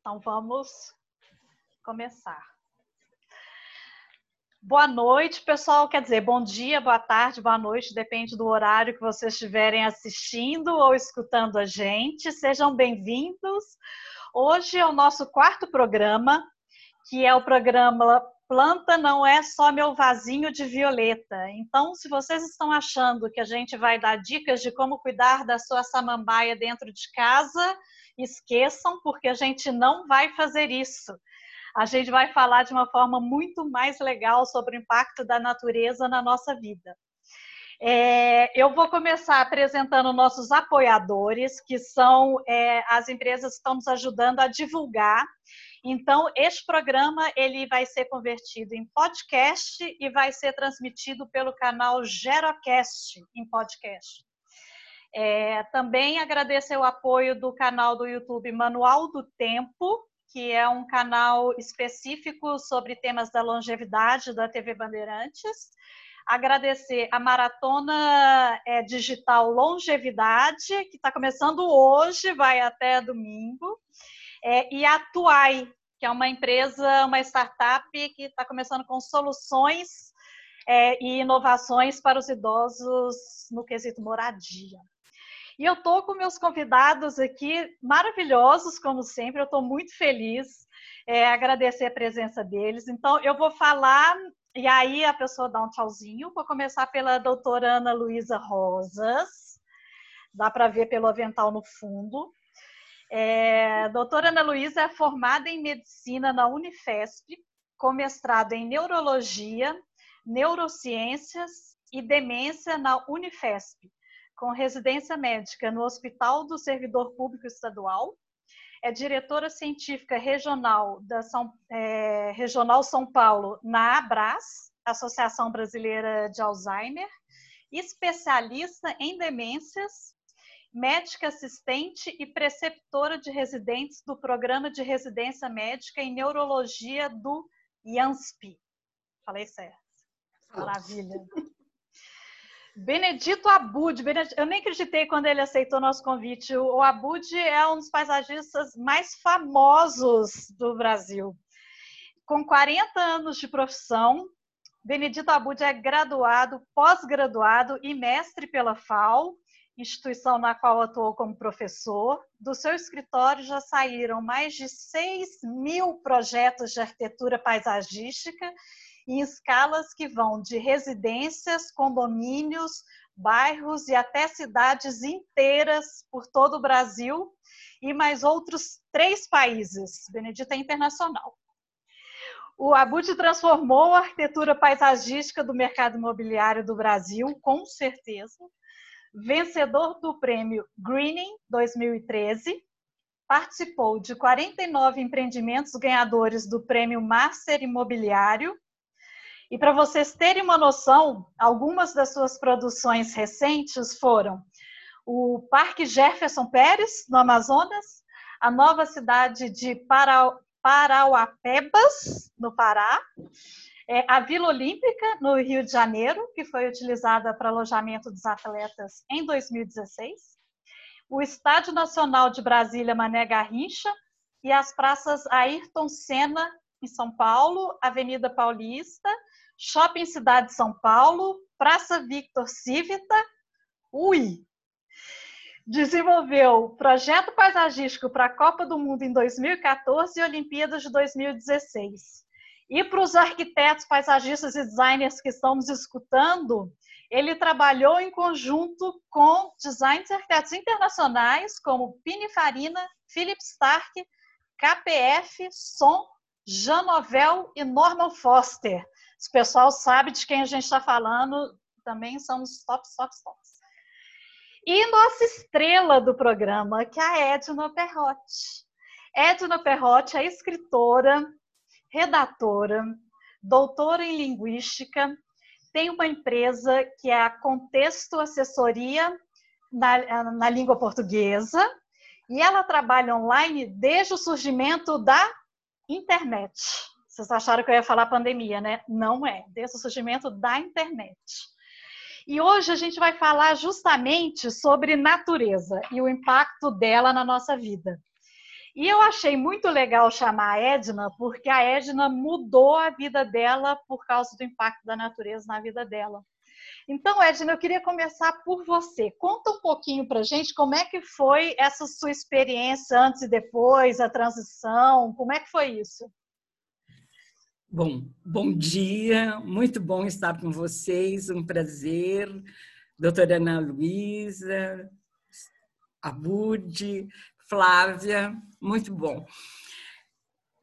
Então vamos começar. Boa noite, pessoal. Quer dizer, bom dia, boa tarde, boa noite, depende do horário que vocês estiverem assistindo ou escutando a gente. Sejam bem-vindos. Hoje é o nosso quarto programa, que é o programa planta não é só meu vasinho de violeta. Então, se vocês estão achando que a gente vai dar dicas de como cuidar da sua samambaia dentro de casa, esqueçam, porque a gente não vai fazer isso. A gente vai falar de uma forma muito mais legal sobre o impacto da natureza na nossa vida. É, eu vou começar apresentando nossos apoiadores, que são é, as empresas que estão nos ajudando a divulgar então, este programa ele vai ser convertido em podcast e vai ser transmitido pelo canal Gerocast em podcast. É, também agradecer o apoio do canal do YouTube Manual do Tempo, que é um canal específico sobre temas da longevidade da TV Bandeirantes. Agradecer a Maratona é, Digital Longevidade, que está começando hoje, vai até domingo é, e a Tuai, que é uma empresa, uma startup que está começando com soluções é, e inovações para os idosos no quesito moradia. E eu estou com meus convidados aqui maravilhosos, como sempre, eu estou muito feliz, é, agradecer a presença deles. Então, eu vou falar, e aí a pessoa dá um tchauzinho. Vou começar pela doutora Ana Luísa Rosas, dá para ver pelo avental no fundo. É, doutora Ana Luísa é formada em medicina na Unifesp, com mestrado em neurologia, neurociências e demência na Unifesp, com residência médica no Hospital do Servidor Público Estadual. É diretora científica regional da São, é, regional São Paulo na Abras, Associação Brasileira de Alzheimer, especialista em demências médica assistente e preceptora de residentes do Programa de Residência Médica em Neurologia do IANSP. Falei certo. Maravilha. Benedito Abud, eu nem acreditei quando ele aceitou nosso convite. O Abud é um dos paisagistas mais famosos do Brasil. Com 40 anos de profissão, Benedito Abud é graduado, pós-graduado e mestre pela FAO instituição na qual atuou como professor. Do seu escritório já saíram mais de 6 mil projetos de arquitetura paisagística em escalas que vão de residências, condomínios, bairros e até cidades inteiras por todo o Brasil e mais outros três países. Benedita é internacional. O Abud transformou a arquitetura paisagística do mercado imobiliário do Brasil, com certeza, vencedor do prêmio Greening 2013, participou de 49 empreendimentos ganhadores do prêmio Master Imobiliário. E para vocês terem uma noção, algumas das suas produções recentes foram o Parque Jefferson Pérez, no Amazonas, a nova cidade de Parauapebas, no Pará, é, a Vila Olímpica, no Rio de Janeiro, que foi utilizada para alojamento dos atletas em 2016, o Estádio Nacional de Brasília, Mané Garrincha, e as praças Ayrton Senna, em São Paulo, Avenida Paulista, Shopping Cidade de São Paulo, Praça Victor Civita, UI. Desenvolveu projeto paisagístico para a Copa do Mundo em 2014 e Olimpíadas de 2016. E para os arquitetos, paisagistas e designers que estão nos escutando, ele trabalhou em conjunto com designers e arquitetos internacionais como Pininfarina, Philip Stark, KPF, Som, Jean Nouvel e Norman Foster. Se o pessoal sabe de quem a gente está falando, também são os top, top. E nossa estrela do programa, que é a Edna Perrotti. Edna Perrotti é escritora, redatora, doutora em linguística, tem uma empresa que é a Contexto Assessoria na, na língua portuguesa e ela trabalha online desde o surgimento da internet. Vocês acharam que eu ia falar pandemia, né? Não é, desde o surgimento da internet. E hoje a gente vai falar justamente sobre natureza e o impacto dela na nossa vida. E eu achei muito legal chamar a Edna, porque a Edna mudou a vida dela por causa do impacto da natureza na vida dela. Então, Edna, eu queria começar por você. Conta um pouquinho para gente como é que foi essa sua experiência antes e depois, a transição, como é que foi isso? Bom, bom dia, muito bom estar com vocês, um prazer. Doutora Ana Luísa, Abude, Flávia, muito bom.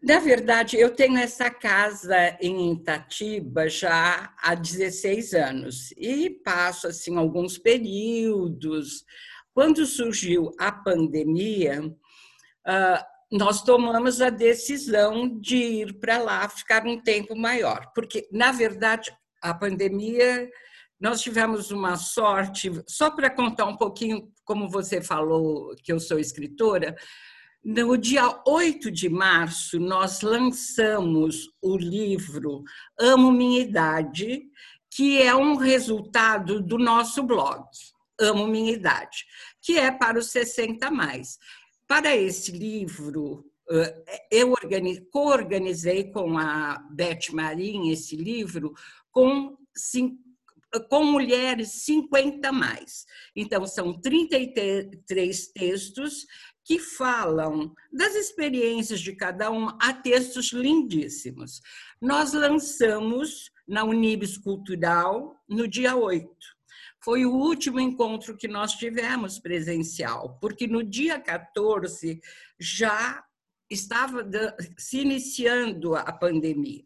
Na verdade, eu tenho essa casa em Itatiba já há 16 anos e passo assim alguns períodos. Quando surgiu a pandemia, ah, nós tomamos a decisão de ir para lá ficar um tempo maior, porque na verdade a pandemia nós tivemos uma sorte, só para contar um pouquinho como você falou que eu sou escritora, no dia 8 de março, nós lançamos o livro Amo Minha Idade, que é um resultado do nosso blog, Amo Minha Idade, que é para os 60 mais. Para esse livro, eu co-organizei com a Beth Marim esse livro com com mulheres 50 mais. Então, são 33 textos que falam das experiências de cada um, há textos lindíssimos. Nós lançamos na Unibis Cultural no dia 8. Foi o último encontro que nós tivemos presencial, porque no dia 14 já estava se iniciando a pandemia.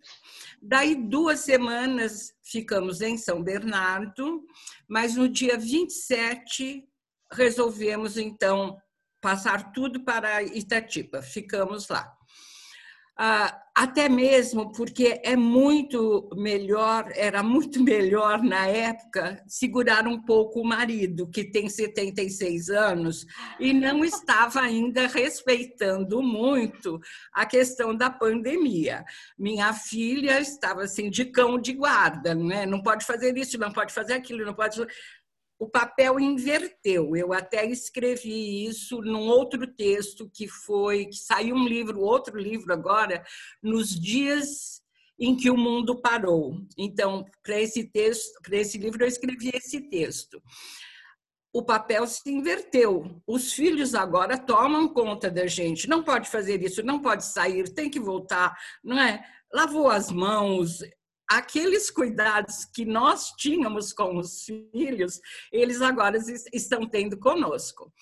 Daí, duas semanas ficamos em São Bernardo, mas no dia 27 resolvemos, então, passar tudo para Itatiba. Ficamos lá. Ah, até mesmo porque é muito melhor, era muito melhor na época segurar um pouco o marido, que tem 76 anos e não estava ainda respeitando muito a questão da pandemia. Minha filha estava assim de cão de guarda, não é? Não pode fazer isso, não pode fazer aquilo, não pode o papel inverteu. Eu até escrevi isso num outro texto que foi que saiu um livro, outro livro agora, nos dias em que o mundo parou. Então, para esse texto, para esse livro eu escrevi esse texto. O papel se inverteu. Os filhos agora tomam conta da gente. Não pode fazer isso, não pode sair, tem que voltar, não é? Lavou as mãos, aqueles cuidados que nós tínhamos com os filhos, eles agora estão tendo conosco.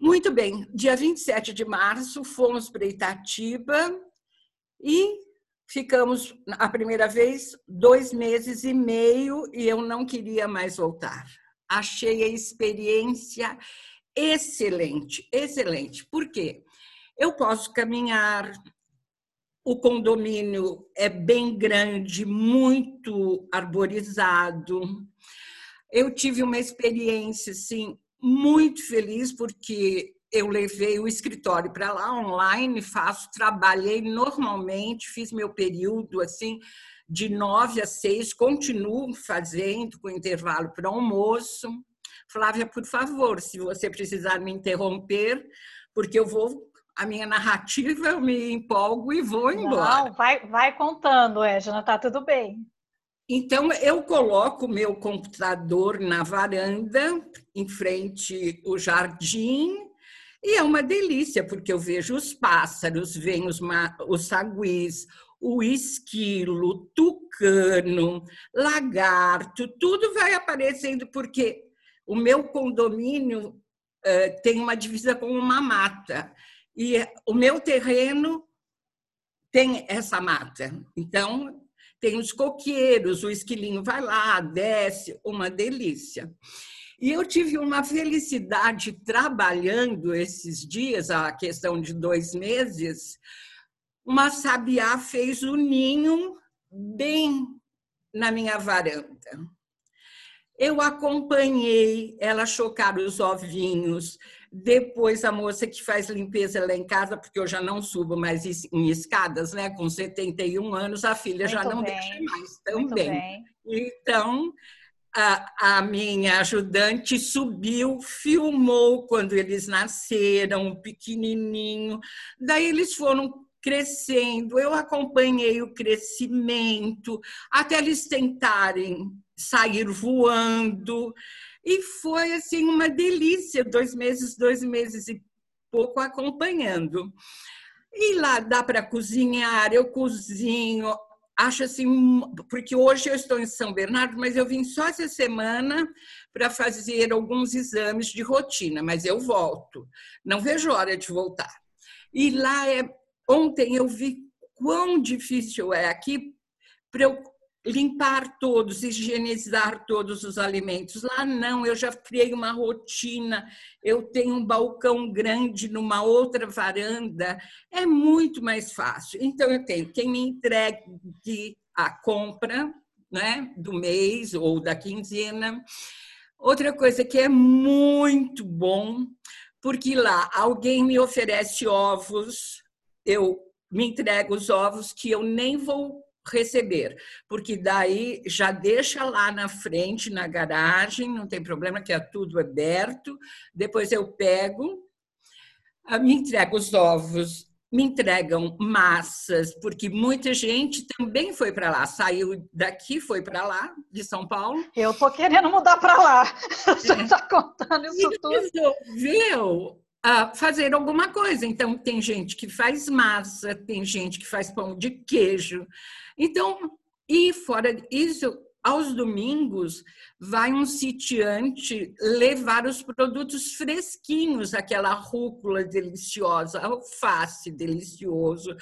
Muito bem, dia 27 de março fomos para Itatiba e ficamos a primeira vez dois meses e meio e eu não queria mais voltar. Achei a experiência excelente, excelente. Por quê? Eu posso caminhar, o condomínio é bem grande, muito arborizado. Eu tive uma experiência assim muito feliz porque eu levei o escritório para lá online, faço, trabalhei normalmente, fiz meu período assim de nove a seis, continuo fazendo com intervalo para almoço. Flávia, por favor, se você precisar me interromper, porque eu vou a minha narrativa, eu me empolgo e vou embora. Não, vai, vai contando, Edna, tá tudo bem. Então, eu coloco o meu computador na varanda, em frente ao jardim, e é uma delícia, porque eu vejo os pássaros, vejo os, os saguis, o esquilo, tucano, lagarto, tudo vai aparecendo, porque o meu condomínio uh, tem uma divisa com uma mata. E o meu terreno tem essa mata. Então, tem os coqueiros, o esquilinho vai lá, desce, uma delícia. E eu tive uma felicidade trabalhando esses dias, a questão de dois meses. Uma sabiá fez o ninho bem na minha varanda. Eu acompanhei ela chocar os ovinhos, depois, a moça que faz limpeza lá em casa, porque eu já não subo mais em escadas, né? Com 71 anos, a filha Muito já não bem. deixa mais também. Então, a, a, minha ajudante subiu, filmou quando eles nasceram, pequenininho. Daí eles foram crescendo, eu acompanhei o crescimento, até eles tentarem sair voando. E foi assim uma delícia, dois meses, dois meses e pouco acompanhando. E lá dá para cozinhar, eu cozinho, acho assim, porque hoje eu estou em São Bernardo, mas eu vim só essa semana para fazer alguns exames de rotina, mas eu volto, não vejo hora de voltar. E lá é. Ontem eu vi quão difícil é aqui para eu limpar todos, higienizar todos os alimentos. Lá não, eu já criei uma rotina, eu tenho um balcão grande numa outra varanda, é muito mais fácil. Então, eu tenho quem me entregue a compra né, do mês ou da quinzena. Outra coisa que é muito bom, porque lá alguém me oferece ovos, eu me entrego os ovos que eu nem vou receber, porque daí já deixa lá na frente, na garagem, não tem problema, que é tudo aberto. Depois eu pego, ah, me entrego os ovos, me entregam massas, porque muita gente também foi para lá, saiu daqui, foi para lá, de São Paulo. Eu tô querendo mudar para lá. Você está é. contando isso e tudo. Resolveu a fazer alguma coisa. Então, tem gente que faz massa, tem gente que faz pão de queijo. Então, e fora isso, aos domingos, vai um sitiante levar os produtos fresquinhos, aquela rúcula deliciosa, alface delicioso,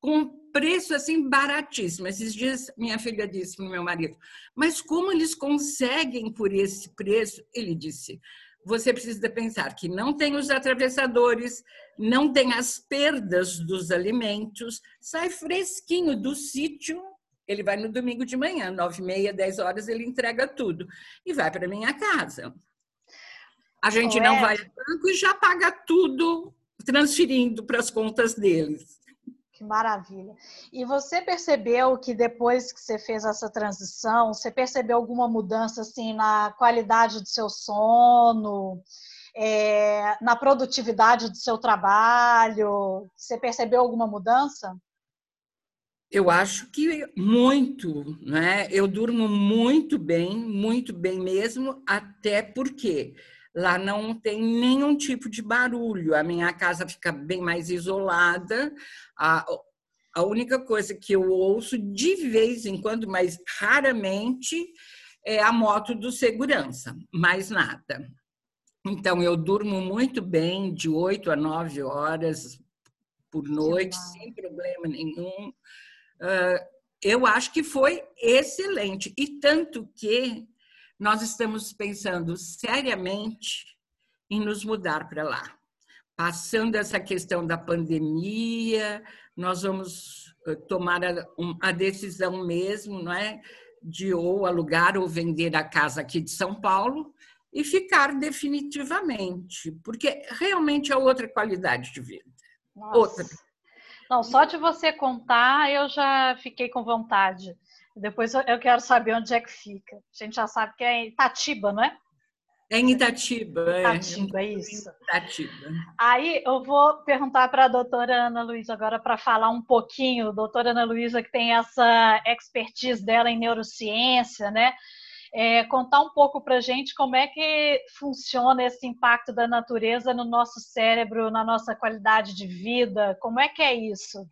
com preço assim baratíssimo. Esses dias minha filha disse para meu marido: "Mas como eles conseguem por esse preço?" Ele disse: você precisa pensar que não tem os atravessadores, não tem as perdas dos alimentos, sai fresquinho do sítio. Ele vai no domingo de manhã, nove e meia, dez horas, ele entrega tudo e vai para minha casa. A gente não vai ao banco e já paga tudo transferindo para as contas deles. Que maravilha. E você percebeu que depois que você fez essa transição, você percebeu alguma mudança assim na qualidade do seu sono, é, na produtividade do seu trabalho? Você percebeu alguma mudança? Eu acho que muito, né? Eu durmo muito bem, muito bem mesmo, até porque lá não tem nenhum tipo de barulho. A minha casa fica bem mais isolada. A, a única coisa que eu ouço de vez em quando, mas raramente, é a moto do segurança, mais nada. Então, eu durmo muito bem, de 8 a 9 horas por noite, sem problema nenhum. Ah, eu acho que foi excelente. E tanto que nós estamos pensando seriamente em nos mudar para lá. Passando essa questão da pandemia, nós vamos eh, tomar a, a decisão mesmo, não é? De ou alugar ou vender a casa aqui de São Paulo e ficar definitivamente, porque realmente é outra qualidade de vida. Nossa. Outra. Não, só de você contar, eu já fiquei com vontade. Depois eu quero saber onde é que fica. A gente já sabe que é em Itatiba, não é? É em Itatiba. Itatiba, é, é isso. Itatiba. Aí eu vou perguntar para a doutora Ana Luísa agora para falar um pouquinho, doutora Ana Luísa, que tem essa expertise dela em neurociência, né? É, contar um pouco para a gente como é que funciona esse impacto da natureza no nosso cérebro, na nossa qualidade de vida, como é que é isso?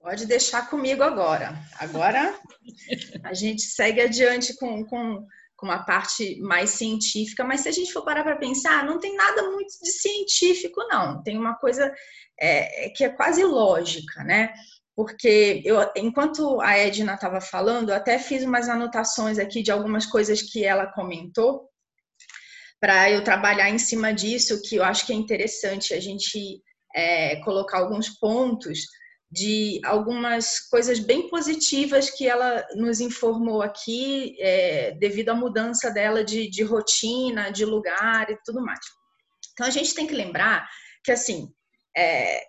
Pode deixar comigo agora. Agora a gente segue adiante com, com, com uma parte mais científica, mas se a gente for parar para pensar, não tem nada muito de científico, não. Tem uma coisa é, que é quase lógica, né? Porque eu, enquanto a Edna estava falando, eu até fiz umas anotações aqui de algumas coisas que ela comentou, para eu trabalhar em cima disso, que eu acho que é interessante a gente é, colocar alguns pontos de algumas coisas bem positivas que ela nos informou aqui, é, devido à mudança dela de, de rotina, de lugar e tudo mais. Então a gente tem que lembrar que assim é,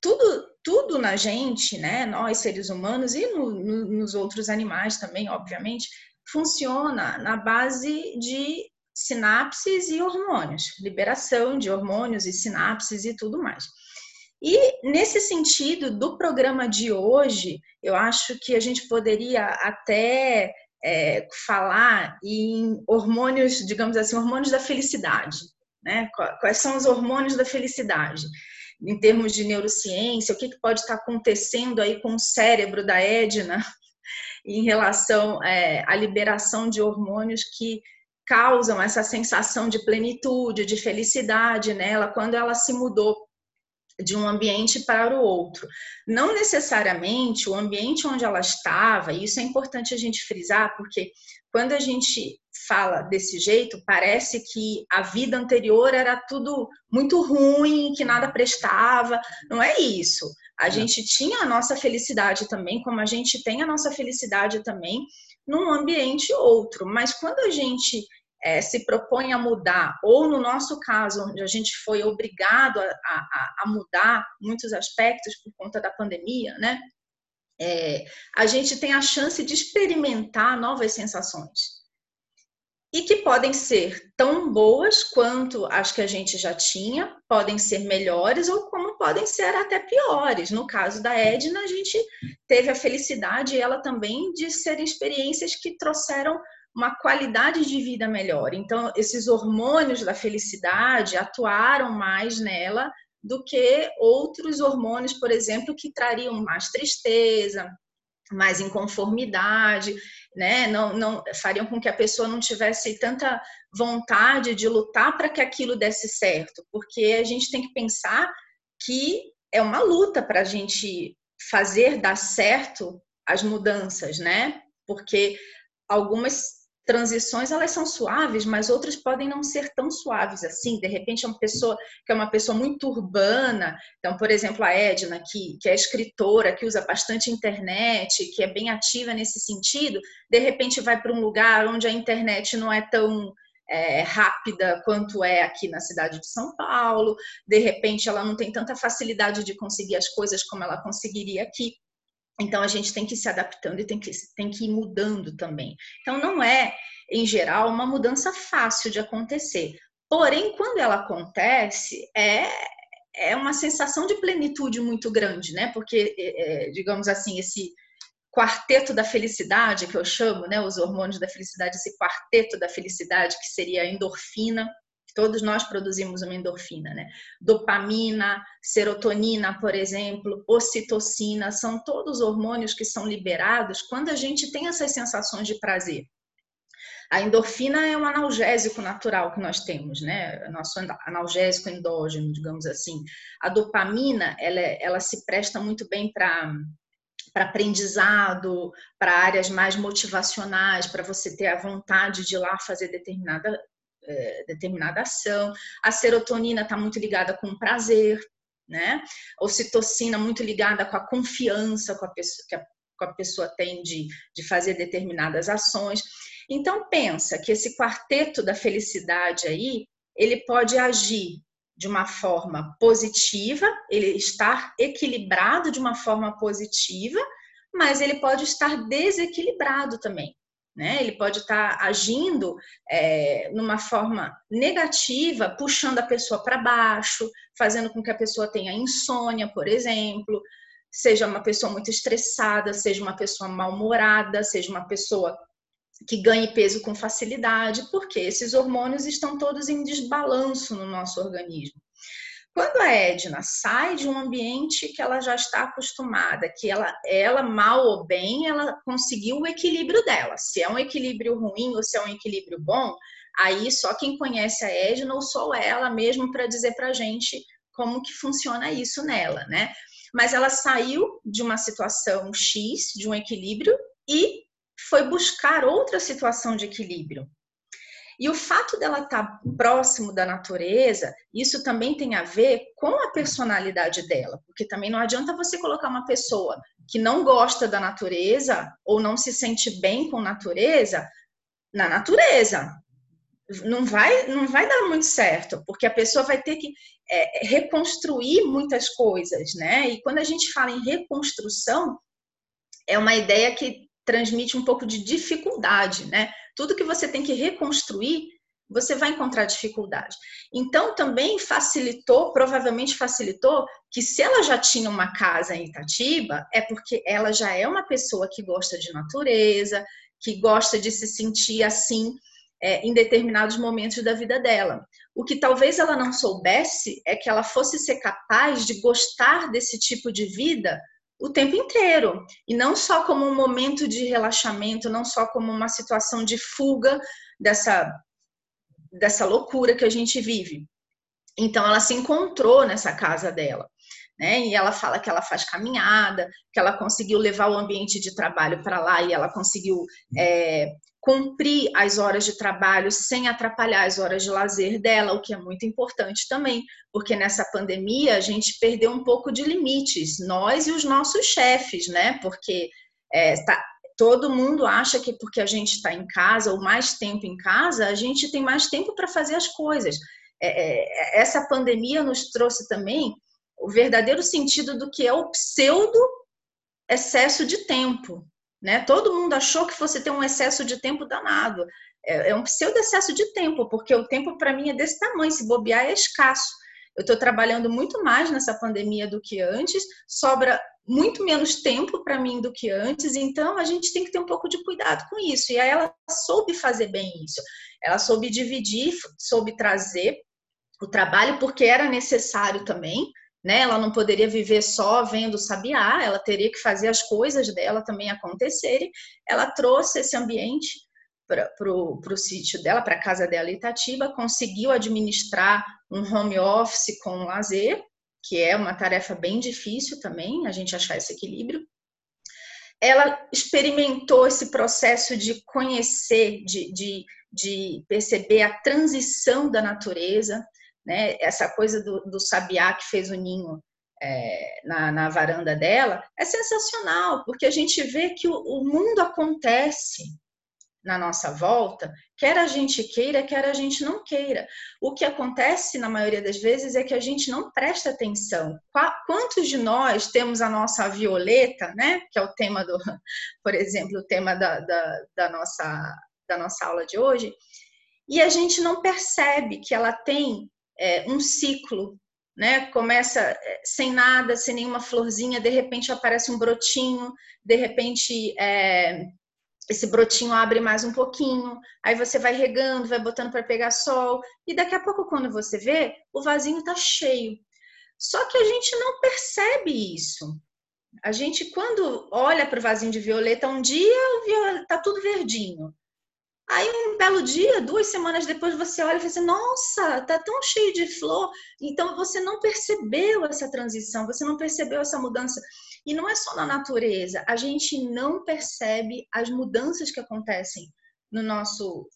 tudo tudo na gente, né, nós seres humanos e no, no, nos outros animais também, obviamente, funciona na base de sinapses e hormônios, liberação de hormônios e sinapses e tudo mais. E nesse sentido, do programa de hoje, eu acho que a gente poderia até é, falar em hormônios, digamos assim, hormônios da felicidade. Né? Quais são os hormônios da felicidade? Em termos de neurociência, o que, pode estar acontecendo aí com o cérebro da Edna em relação é, à liberação de hormônios que causam essa sensação de plenitude, de felicidade nela quando ela se mudou de um ambiente para o outro. Não necessariamente o ambiente onde ela estava, e isso é importante a gente frisar, porque quando a gente fala desse jeito, parece que a vida anterior era tudo muito ruim, que nada prestava. Não é isso. A é. gente tinha a nossa felicidade também, como a gente tem a nossa felicidade também num ambiente outro. Mas quando a gente é, se propõe a mudar, ou no nosso caso, onde a gente foi obrigado a, a, a mudar muitos aspectos por conta da pandemia, né? É, a gente tem a chance de experimentar novas sensações. E que podem ser tão boas quanto as que a gente já tinha, podem ser melhores ou como podem ser até piores. No caso da Edna, a gente teve a felicidade, ela também, de serem experiências que trouxeram uma qualidade de vida melhor. Então, esses hormônios da felicidade atuaram mais nela do que outros hormônios, por exemplo, que trariam mais tristeza, mais inconformidade, né? Não, não fariam com que a pessoa não tivesse tanta vontade de lutar para que aquilo desse certo, porque a gente tem que pensar que é uma luta para a gente fazer dar certo as mudanças, né? Porque algumas transições elas são suaves, mas outras podem não ser tão suaves assim. De repente, é uma pessoa que é uma pessoa muito urbana, então, por exemplo, a Edna, que, que é escritora, que usa bastante internet, que é bem ativa nesse sentido, de repente vai para um lugar onde a internet não é tão é, rápida quanto é aqui na cidade de São Paulo, de repente ela não tem tanta facilidade de conseguir as coisas como ela conseguiria aqui. Então a gente tem que ir se adaptando e tem que, tem que ir mudando também. Então não é, em geral, uma mudança fácil de acontecer. Porém, quando ela acontece, é, é uma sensação de plenitude muito grande, né? Porque, é, é digamos assim, esse quarteto da felicidade, que eu chamo, né? Os hormônios da felicidade, esse quarteto da felicidade, que seria a endorfina, Todos nós produzimos uma endorfina, né? Dopamina, serotonina, por exemplo, ocitocina, são todos hormônios que são liberados quando a gente tem essas sensações de prazer. A endorfina é um analgésico natural que nós temos, né? Nosso analgésico endógeno, digamos assim. A dopamina, ela, ela se presta muito bem para para aprendizado, para áreas mais motivacionais, para você ter a vontade de ir lá fazer determinada é, determinada ação. A serotonina está muito ligada com o prazer, né? A ocitocina muito ligada com a confiança com a pessoa, que a, com a pessoa tem de, de fazer determinadas ações. Então pensa que esse quarteto da felicidade aí, ele pode agir de uma forma positiva, ele estar equilibrado de uma forma positiva, mas ele pode estar desequilibrado também né? Ele pode estar tá agindo é, numa forma negativa, puxando a pessoa para baixo, fazendo com que a pessoa tenha insônia, por exemplo, seja uma pessoa muito estressada, seja uma pessoa mal-humorada, seja uma pessoa que ganhe peso com facilidade, porque esses hormônios estão todos em desbalanço no nosso organismo. Quando a Edna sai de um ambiente que ela já está acostumada, que ela, ela mal ou bem, ela conseguiu o equilíbrio dela. Se é um equilíbrio ruim ou se é um equilíbrio bom, aí só quem conhece a Edna ou só ela mesmo para dizer para gente como que funciona isso nela, né? Mas ela saiu de uma situação X, de um equilíbrio, e foi buscar outra situação de equilíbrio. E o fato dela estar tá próximo da natureza, isso também tem a ver com a personalidade dela, porque também não adianta você colocar uma pessoa que não gosta da natureza ou não se sente bem com natureza na natureza. Não vai, não vai dar muito certo, porque a pessoa vai ter que é, reconstruir muitas coisas, né? E quando a gente fala em reconstrução, é uma ideia que transmite um pouco de dificuldade, né? Tudo que você tem que reconstruir, você vai encontrar dificuldade. Então, também facilitou, provavelmente facilitou, que se ela já tinha uma casa em Itatiba, é porque ela já é uma pessoa que gosta de natureza, que gosta de se sentir assim é, em determinados momentos da vida dela. O que talvez ela não soubesse é que ela fosse ser capaz de gostar desse tipo de vida o tempo inteiro. E não só como um momento de relaxamento, não só como uma situação de fuga dessa, dessa loucura que a gente vive. Então, ela se encontrou nessa casa dela. Né? E ela fala que ela faz caminhada, que ela conseguiu levar o ambiente de trabalho para lá e ela conseguiu é, cumprir as horas de trabalho sem atrapalhar as horas de lazer dela, o que é muito importante também, porque nessa pandemia a gente perdeu um pouco de limites, nós e os nossos chefes, né? Porque é, tá, todo mundo acha que porque a gente está em casa ou mais tempo em casa, a gente tem mais tempo para fazer as coisas. É, é, essa pandemia nos trouxe também o verdadeiro sentido do que é o pseudo excesso de tempo, né? Todo mundo achou que fosse ter um excesso de tempo danado. É, é um pseudo excesso de tempo, porque o tempo para mim é desse tamanho, se bobear é escasso. Eu estou trabalhando muito mais nessa pandemia do que antes, sobra muito menos tempo para mim do que antes, então a gente tem que ter um pouco de cuidado com isso. E aí ela soube fazer bem isso. Ela soube dividir, soube trazer o trabalho porque era necessário também, né? Ela não poderia viver só vendo sabiá, ela teria que fazer as coisas dela também acontecerem. Ela trouxe esse ambiente para o sítio dela, para a casa dela Itatiba, conseguiu administrar um home office com lazer, que é uma tarefa bem difícil também, a gente achar esse equilíbrio. Ela experimentou esse processo de conhecer, de, de, de perceber a transição da natureza, né? Essa coisa do, do sabiá que fez o ninho é, na, na, varanda dela é sensacional, porque a gente vê que o, o, mundo acontece na nossa volta, quer a gente queira, quer a gente não queira. O que acontece na maioria das vezes é que a gente não presta atenção. Quantos de nós temos a nossa violeta, né? Que é o tema do, por exemplo, o tema da, da, da nossa, da nossa aula de hoje, e a gente não percebe que ela tem é, um ciclo, né? Começa é, sem nada, sem nenhuma florzinha, de repente aparece um brotinho, de repente é, esse brotinho abre mais um pouquinho, aí você vai regando, vai botando para pegar sol, e daqui a pouco, quando você vê, o vasinho está cheio. Só que a gente não percebe isso. A gente, quando olha para o vasinho de violeta, um dia está tudo verdinho. Aí um belo dia, duas semanas depois, você olha e fala assim, nossa, tá tão cheio de flor. Então você não percebeu essa transição, você não percebeu essa mudança. E não é só na natureza, a gente não percebe as mudanças que acontecem no nosso,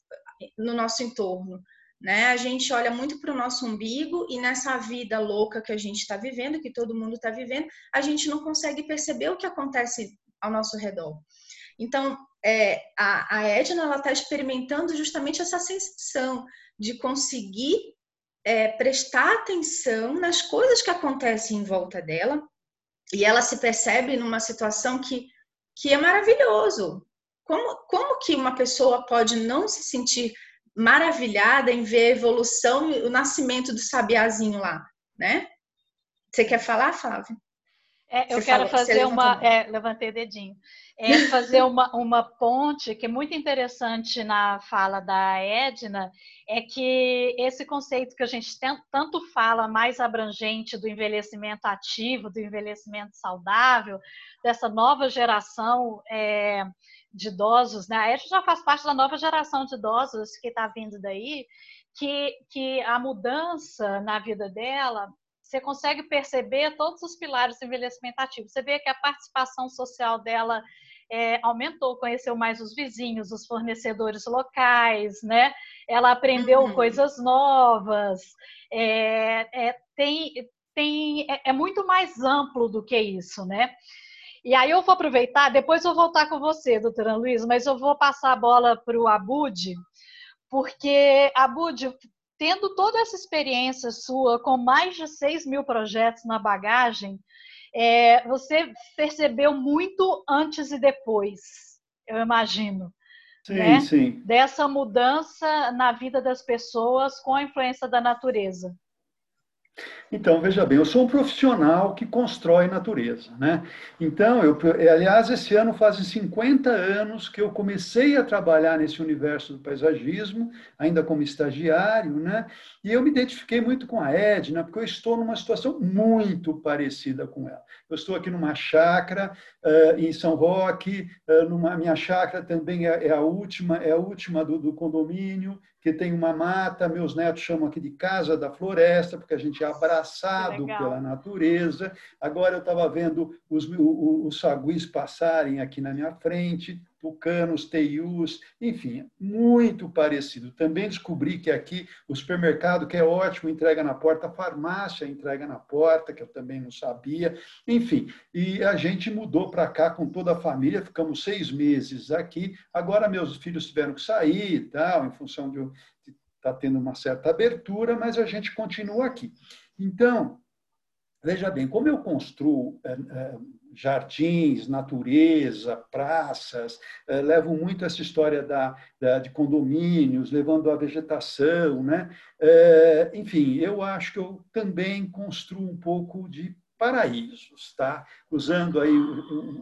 no nosso entorno. Né? A gente olha muito para o nosso umbigo e nessa vida louca que a gente está vivendo, que todo mundo está vivendo, a gente não consegue perceber o que acontece ao nosso redor. Então, é, a, a Edna está experimentando justamente essa sensação de conseguir é, prestar atenção nas coisas que acontecem em volta dela e ela se percebe numa situação que, que é maravilhoso. Como, como que uma pessoa pode não se sentir maravilhada em ver a evolução e o nascimento do sabiazinho lá, né? Você quer falar, Flávia? É, eu você quero falou, fazer uma. É, levantei dedinho é fazer uma, uma ponte que é muito interessante na fala da Edna, é que esse conceito que a gente tem, tanto fala mais abrangente do envelhecimento ativo, do envelhecimento saudável, dessa nova geração é, de idosos, né? A Edna já faz parte da nova geração de idosos que está vindo daí, que, que a mudança na vida dela você consegue perceber todos os pilares do envelhecimento ativo. Você vê que a participação social dela é, aumentou, conheceu mais os vizinhos, os fornecedores locais, né? Ela aprendeu uhum. coisas novas. É, é, tem, tem, é, é muito mais amplo do que isso, né? E aí eu vou aproveitar, depois eu vou voltar com você, doutora Luiz, mas eu vou passar a bola para o Abud, porque, Abud, tendo toda essa experiência sua, com mais de 6 mil projetos na bagagem, é, você percebeu muito antes e depois eu imagino. Sim, né? sim. Dessa mudança na vida das pessoas com a influência da natureza. Então, veja bem, eu sou um profissional que constrói natureza, né? Então, eu, aliás, esse ano fazem 50 anos que eu comecei a trabalhar nesse universo do paisagismo, ainda como estagiário, né? E eu me identifiquei muito com a Edna, porque eu estou numa situação muito parecida com ela. Eu estou aqui numa chácara uh, em São Roque, uh, numa minha chácara também é, é, a última, é a última do, do condomínio, que tem uma mata, meus netos chamam aqui de casa da floresta, porque a gente é abraçado pela natureza. Agora eu estava vendo os, os saguis passarem aqui na minha frente, tucanos, teius, enfim, muito parecido. Também descobri que aqui o supermercado, que é ótimo, entrega na porta, a farmácia entrega na porta, que eu também não sabia, enfim. E a gente mudou para cá com toda a família, ficamos seis meses aqui. Agora meus filhos tiveram que sair e tal, em função de estar tá tendo uma certa abertura, mas a gente continua aqui. Então, veja bem, como eu construo é, é, jardins, natureza, praças, eh, levam muito essa história da, da, de condomínios, levando a vegetação, né? Eh, enfim, eu acho que eu também construo um pouco de paraísos, tá? Usando aí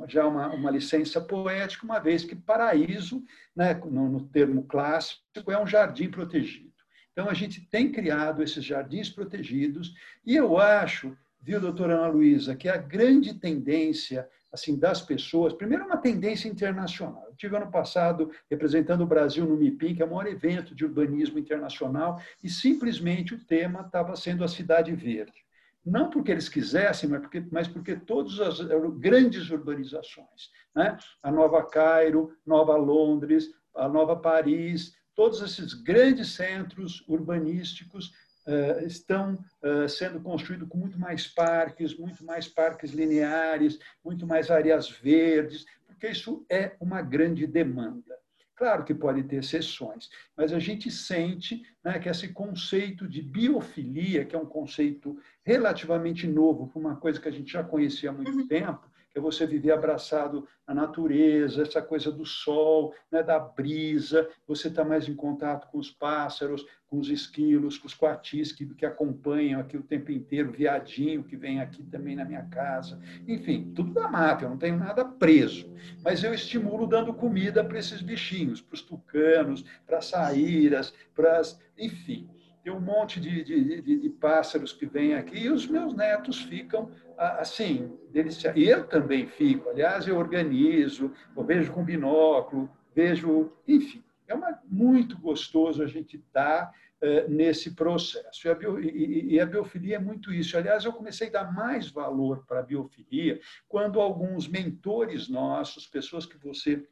já uma, uma licença poética, uma vez que paraíso, né, no, no termo clássico, é um jardim protegido. Então, a gente tem criado esses jardins protegidos e eu acho viu, doutora Ana Luísa, que a grande tendência assim das pessoas, primeiro uma tendência internacional. Eu tive ano passado representando o Brasil no MIPIM, que é o maior evento de urbanismo internacional, e simplesmente o tema estava sendo a cidade verde. Não porque eles quisessem, mas porque, mas porque todas as grandes urbanizações, né? a Nova Cairo, Nova Londres, a Nova Paris, todos esses grandes centros urbanísticos uh, estão uh, sendo construídos com muito mais parques, muito mais parques lineares, muito mais áreas verdes, porque isso é uma grande demanda. Claro que pode ter exceções, mas a gente sente né, que esse conceito de biofilia, que é um conceito relativamente novo, para uma coisa que a gente já conhecia há muito uhum. tempo, que é você viver abraçado na natureza, essa coisa do sol, né, da brisa, você está mais em contato com os pássaros, com os esquilos, com os coatis que, que acompanham aqui o tempo inteiro, viadinho que vem aqui também na minha casa. Enfim, tudo da mata, eu não tenho nada preso. Mas eu estimulo dando comida para esses bichinhos, para os tucanos, para as saíras, para as... Enfim, tem um monte de, de, de, de pássaros que vêm aqui e os meus netos ficam assim, delícia. E eu também fico, aliás, eu organizo, eu vejo com binóculo, vejo, enfim, é uma, muito gostoso a gente estar tá, uh, nesse processo. E a, bio, e, e a, biofilia é muito isso. Aliás, eu comecei a dar mais valor para a biofilia quando alguns mentores nossos, pessoas que você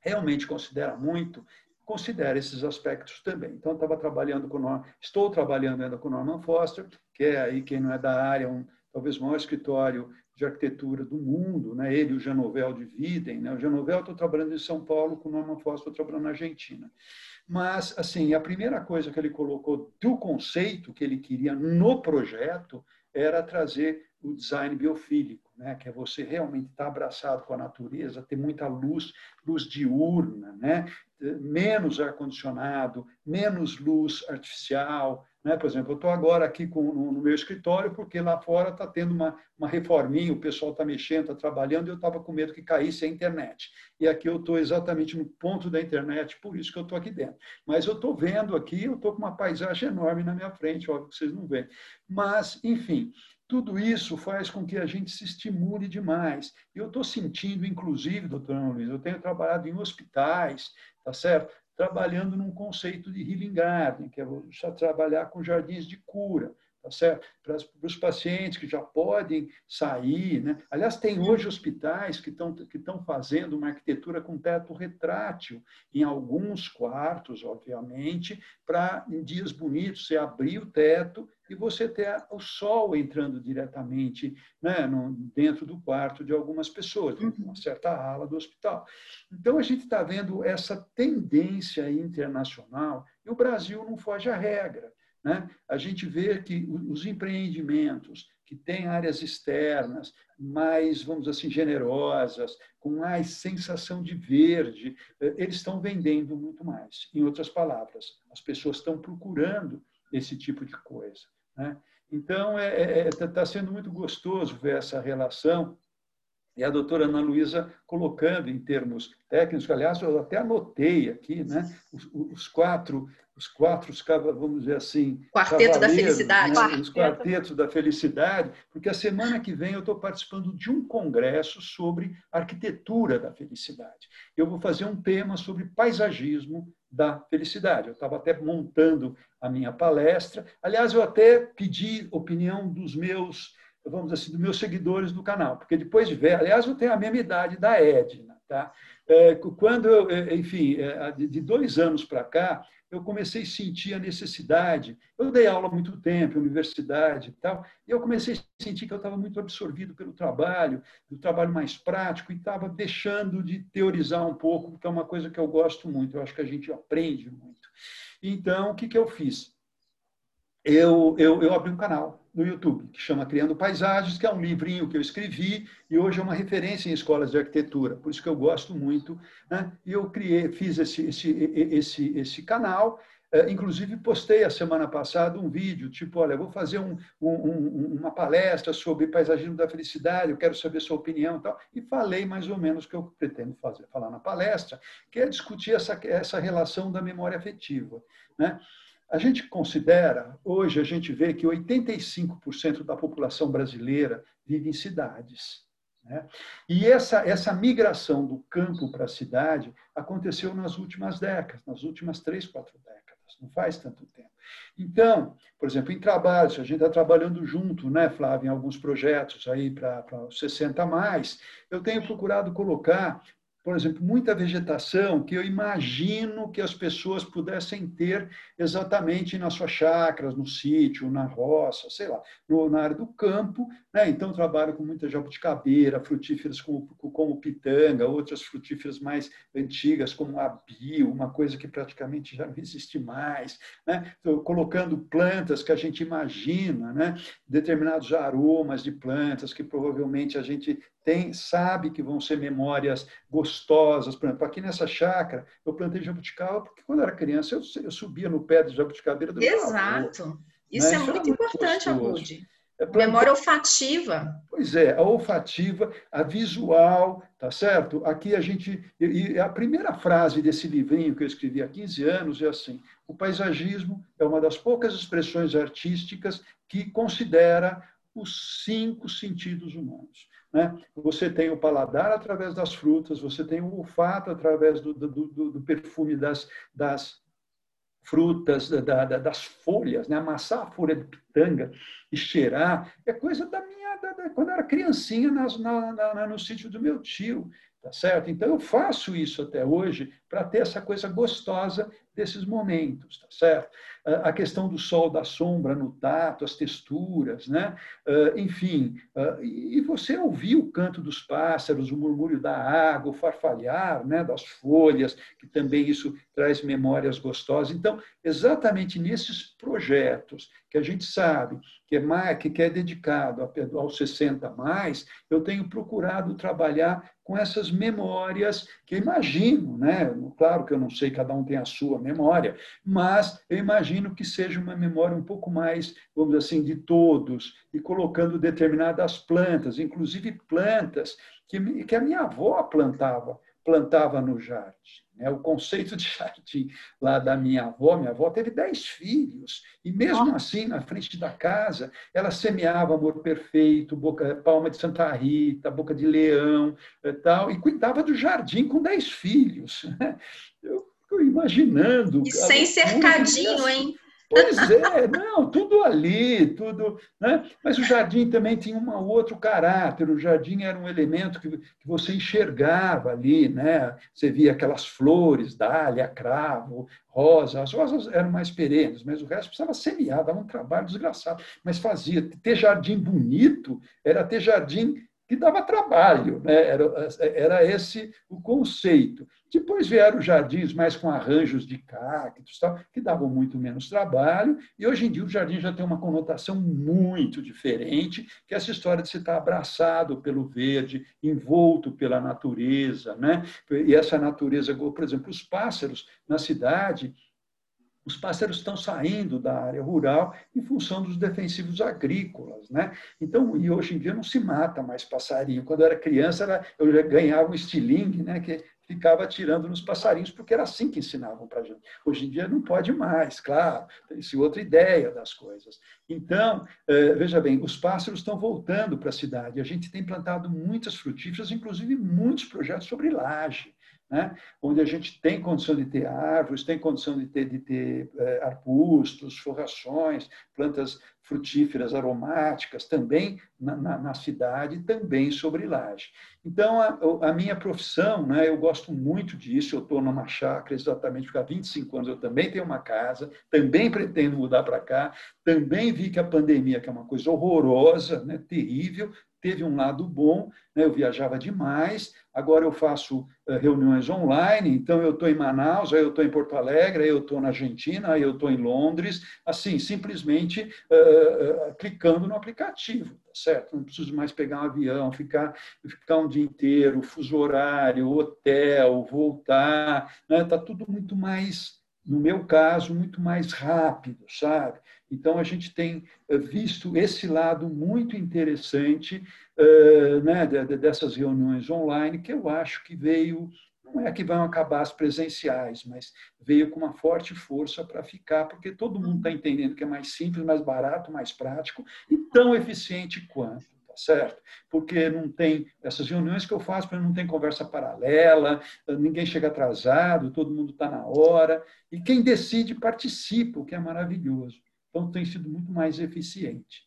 realmente considera muito, considera esses aspectos também. Então, estava trabalhando com estou trabalhando ainda com Norman Foster, que é aí quem não é da área, um talvez o maior escritório de arquitetura do mundo, né? ele e o Janovel dividem. Né? O Janovel estou trabalhando em São Paulo, com o Norman Foster estou trabalhando na Argentina. Mas, assim, a primeira coisa que ele colocou do conceito que ele queria no projeto era trazer o design biofílico, né? que é você realmente estar abraçado com a natureza, ter muita luz, luz diurna, né? menos ar-condicionado, menos luz artificial, né? Por exemplo, eu estou agora aqui com, no, no, meu escritório porque lá fora está tendo uma, uma reforminha, o pessoal está mexendo, está trabalhando, e eu estava com medo que caísse a internet. E aqui eu estou exatamente no ponto da internet, por isso que eu estou aqui dentro. Mas eu estou vendo aqui, eu estou com uma paisagem enorme na minha frente, óbvio que vocês não veem. Mas, enfim, tudo isso faz com que a gente se estimule demais. Eu estou sentindo, inclusive, doutor Ana Luiz, eu tenho trabalhado em hospitais, tá certo? Trabalhando num conceito de healing garden, que é trabalhar com jardins de cura, tá certo? Para, os pacientes que já podem sair, né? Aliás, tem hoje hospitais que estão que estão fazendo uma arquitetura com teto retrátil em alguns quartos, obviamente, para em dias bonitos você abrir o teto e você ter o sol entrando diretamente né, no, dentro do quarto de algumas pessoas, de uma certa ala do hospital. Então, a gente está vendo essa tendência internacional e o Brasil não foge à regra. Né, a gente vê que os empreendimentos que têm áreas externas mais, vamos assim, generosas, com mais sensação de verde, eh, eles estão vendendo muito mais. Em outras palavras, as pessoas estão procurando esse tipo de coisa. Né? Então, está é, é, é tá sendo muito gostoso ver essa relação e a doutora Ana Luísa colocando em termos técnicos, aliás, eu até anotei aqui, né, os, os quatro, os quatro, vamos dizer assim, quarteto da felicidade, né, os quartetos da felicidade, porque a semana que vem eu estou participando de um congresso sobre arquitetura da felicidade. Eu vou fazer um tema sobre paisagismo da felicidade. Eu estava até montando a minha palestra. Aliás, eu até pedi opinião dos meus vamos assim, dos meus seguidores do canal, porque depois de ver, aliás, eu tenho a mesma idade da Edna, tá? É, quando eu, é, enfim, é, de dois anos para cá, eu comecei a sentir a necessidade. Eu dei aula há muito tempo, universidade e tal, e eu comecei a sentir que eu estava muito absorvido pelo trabalho, do trabalho mais prático, e estava deixando de teorizar um pouco, porque é uma coisa que eu gosto muito, eu acho que a gente aprende muito. Então, o que, que eu fiz? Eu, eu, eu abri um canal no YouTube, que chama Criando Paisagens, que é um livrinho que eu escrevi e hoje é uma referência em escolas de arquitetura, por isso que eu gosto muito. Né? E eu criei, fiz esse, esse, esse, esse canal, é, inclusive postei a semana passada um vídeo, tipo, olha, vou fazer um, um, uma palestra sobre paisagismo da felicidade, eu quero saber sua opinião e tal, e falei mais ou menos o que eu pretendo fazer, falar na palestra, que é discutir essa, essa relação da memória afetiva. Né? A gente considera, hoje a gente vê que 85% da população brasileira vive em cidades. Né? E essa, essa migração do campo para a cidade aconteceu nas últimas décadas, nas últimas três, quatro décadas, não faz tanto tempo. Então, por exemplo, em trabalho, se a gente está trabalhando junto, né, Flávio, em alguns projetos aí para 60 mais, eu tenho procurado colocar por exemplo, muita vegetação que eu imagino que as pessoas pudessem ter exatamente nas suas chacras, no sítio, na roça, sei lá, no, na área do campo. Né? Então, trabalho com muita jabuticabeira, frutíferas como, como pitanga, outras frutíferas mais antigas, como a uma coisa que praticamente já não existe mais. Né? Colocando plantas que a gente imagina, né? determinados aromas de plantas que provavelmente a gente tem, sabe que vão ser memórias gostosas. Por exemplo, aqui nessa chácara, eu plantei jabuticaba porque quando era criança eu, eu subia no pé de jabuticabeira do Exato. Avô, Isso né? é Isso muito importante, Abude. É Memória olfativa. Pois é, a olfativa, a visual, tá certo? Aqui a gente. E a primeira frase desse livrinho que eu escrevi há 15 anos é assim: o paisagismo é uma das poucas expressões artísticas que considera os cinco sentidos humanos. Né? Você tem o paladar através das frutas, você tem o olfato através do, do, do, do perfume das, das frutas, da, da, das folhas, né? amassar a folha pitanga e cheirar, é coisa da minha, da, quando eu era criancinha nas, na, na, no sítio do meu tio, tá certo? Então eu faço isso até hoje para ter essa coisa gostosa desses momentos, tá certo? A questão do sol, da sombra no tato, as texturas, né? Enfim, e você ouvir o canto dos pássaros, o murmúrio da água, o farfalhar né, das folhas, que também isso traz memórias gostosas. Então, exatamente nesses projetos que a gente sabe que é, que é dedicado aos 60 mais, eu tenho procurado trabalhar com essas memórias que imagino, né? Claro que eu não sei, cada um tem a sua memória, mas eu imagino que seja uma memória um pouco mais, vamos dizer assim, de todos, e colocando determinadas plantas, inclusive plantas que, que a minha avó plantava, plantava no jardim. Né? O conceito de jardim lá da minha avó, minha avó teve dez filhos, e mesmo assim, na frente da casa, ela semeava amor perfeito, boca, palma de Santa Rita, boca de leão, e eh, tal, e cuidava do jardim com dez filhos. Né? Eu fico imaginando. E sem cercadinho, hein? Pois é, não, tudo ali, tudo. Né? Mas o jardim também tinha um outro caráter. O jardim era um elemento que, que você enxergava ali, né? Você via aquelas flores, dália, cravo, rosa. As rosas eram mais perenes, mas o resto precisava semear, dava um trabalho desgraçado. Mas fazia. Ter jardim bonito era ter jardim que dava trabalho, né? era, era esse o conceito. Depois vieram jardins mais com arranjos de cactos, tal, que davam muito menos trabalho, e hoje em dia o jardim já tem uma conotação muito diferente, que é essa história de se estar abraçado pelo verde, envolto pela natureza, né? e essa natureza, por exemplo, os pássaros na cidade, os pássaros estão saindo da área rural em função dos defensivos agrícolas, né? Então, e hoje em dia não se mata mais passarinho. Quando eu era criança, eu já ganhava um estilingue, né? Que ficava atirando nos passarinhos, porque era assim que ensinavam para a gente. Hoje em dia não pode mais, claro, tem-se outra ideia das coisas. Então, eh, veja bem, os pássaros estão voltando para a cidade. A gente tem plantado muitas frutíferas, inclusive muitos projetos sobre laje né? onde a gente tem condição de ter árvores, tem condição de ter, de ter é, arbustos, forrações, plantas frutíferas aromáticas também na, na, na, cidade, também sobre laje. Então, a, a, minha profissão, né, eu gosto muito disso, eu estou numa chácara exatamente porque há 25 anos eu também tenho uma casa, também pretendo mudar para cá, também vi que a pandemia, que é uma coisa horrorosa, né, terrível, teve um lado bom, né? eu viajava demais, agora eu faço uh, reuniões online, então eu estou em Manaus, aí eu estou em Porto Alegre, aí eu estou na Argentina, aí eu estou em Londres, assim, simplesmente uh, uh, clicando no aplicativo, tá certo? Não preciso mais pegar um avião, ficar, ficar um dia inteiro, fuso horário, hotel, voltar, está né? Tá tudo muito mais no meu caso, muito mais rápido, sabe? Então, a gente tem eh, visto esse lado muito interessante uh, né, dessas reuniões online, que eu acho que veio, não é que vão acabar as presenciais, mas veio com uma forte força para ficar, porque todo mundo está entendendo que é mais simples, mais barato, mais prático e tão eficiente quanto certo? Porque não tem essas reuniões que eu faço, não tem conversa paralela, ninguém chega atrasado, todo mundo está na hora, e quem decide participa, o que é maravilhoso. Então tem sido muito mais eficiente.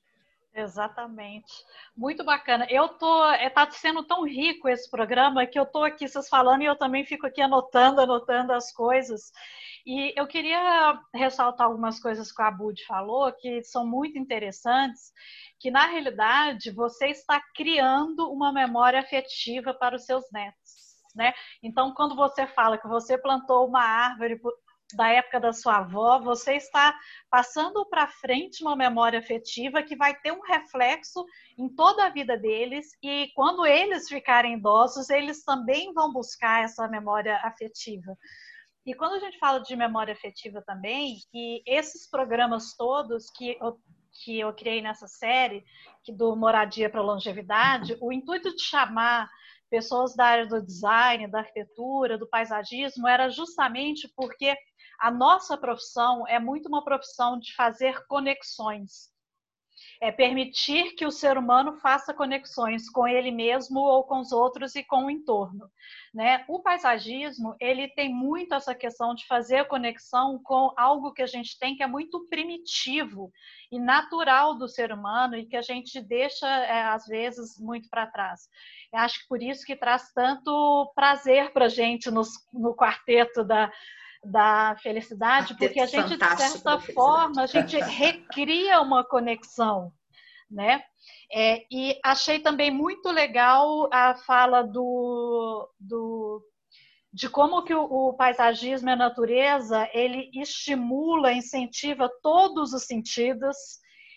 Exatamente. Muito bacana. Eu tô, está é, sendo tão rico esse programa que eu tô aqui vocês falando e eu também fico aqui anotando, anotando as coisas. E eu queria ressaltar algumas coisas que o Abud falou que são muito interessantes que na realidade você está criando uma memória afetiva para os seus netos. Né? Então, quando você fala que você plantou uma árvore da época da sua avó, você está passando para frente uma memória afetiva que vai ter um reflexo em toda a vida deles e quando eles ficarem idosos, eles também vão buscar essa memória afetiva. E quando a gente fala de memória afetiva também, e esses programas todos que eu que eu criei nessa série, que do Moradia para Longevidade, o intuito de chamar pessoas da área do design, da arquitetura, do paisagismo, era justamente porque a nossa profissão é muito uma profissão de fazer conexões é permitir que o ser humano faça conexões com ele mesmo ou com os outros e com o entorno. Né? O paisagismo ele tem muito essa questão de fazer conexão com algo que a gente tem que é muito primitivo e natural do ser humano e que a gente deixa é, às vezes muito para trás. Eu acho que por isso que traz tanto prazer para gente nos, no quarteto da da felicidade, porque a gente, de certa forma, a gente recria uma conexão, né? É, e achei também muito legal a fala do, do de como que o, o, paisagismo e a natureza ele estimula, incentiva todos os sentidos.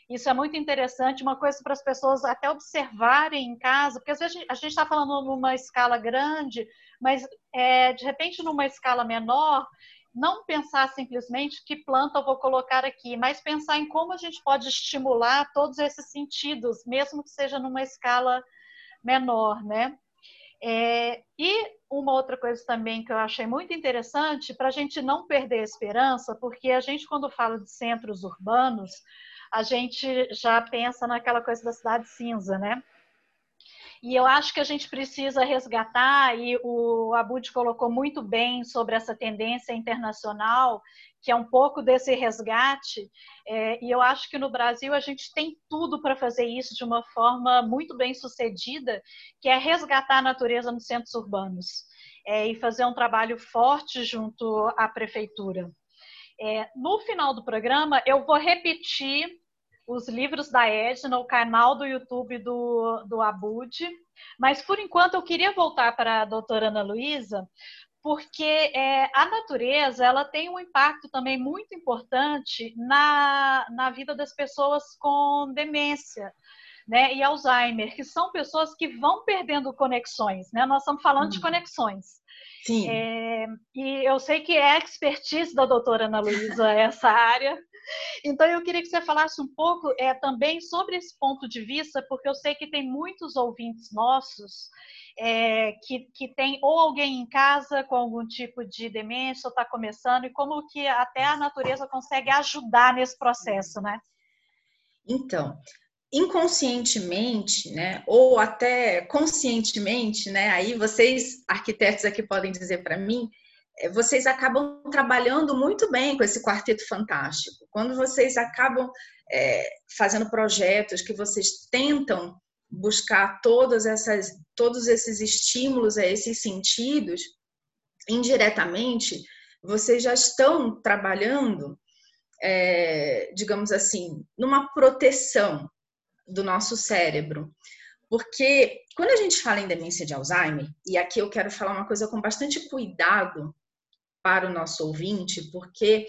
Isso é muito interessante, uma coisa para as pessoas até observarem em casa, porque às vezes a gente está falando numa escala grande, mas é, de repente numa escala menor, não pensar simplesmente que planta eu vou colocar aqui, mas pensar em como a gente pode estimular todos esses sentidos, mesmo que seja numa escala menor, né? É, e uma outra coisa também que eu achei muito interessante, para a gente não perder a esperança, porque a gente, quando fala de centros urbanos, a gente já pensa naquela coisa da cidade cinza, né? E eu acho que a gente precisa resgatar, e o Abud colocou muito bem sobre essa tendência internacional, que é um pouco desse resgate, é, e eu acho que no Brasil a gente tem tudo para fazer isso de uma forma muito bem sucedida, que é resgatar a natureza nos centros urbanos. É, e fazer um trabalho forte junto à prefeitura. É, no final do programa, eu vou repetir os livros da Edna, o canal do YouTube do, do Abud. Mas, por enquanto, eu queria voltar para a doutora Ana Luísa, porque é, a natureza ela tem um impacto também muito importante na, na vida das pessoas com demência. Né, e Alzheimer, que são pessoas que vão perdendo conexões, né? Nós estamos falando hum. de conexões. Sim. É, e eu sei que é expertise da doutora Ana Luísa essa área. Então, eu queria que você falasse um pouco é, também sobre esse ponto de vista, porque eu sei que tem muitos ouvintes nossos é, que, que tem ou alguém em casa com algum tipo de demência ou está começando, e como que até a natureza consegue ajudar nesse processo, né? Então, inconscientemente, né, ou até conscientemente, né, aí vocês, arquitetos aqui podem dizer para mim, vocês acabam trabalhando muito bem com esse quarteto fantástico. Quando vocês acabam é, fazendo projetos que vocês tentam buscar todas essas, todos esses estímulos a esses sentidos, indiretamente, vocês já estão trabalhando, é, digamos assim, numa proteção do nosso cérebro. Porque quando a gente fala em demência de Alzheimer, e aqui eu quero falar uma coisa com bastante cuidado para o nosso ouvinte, porque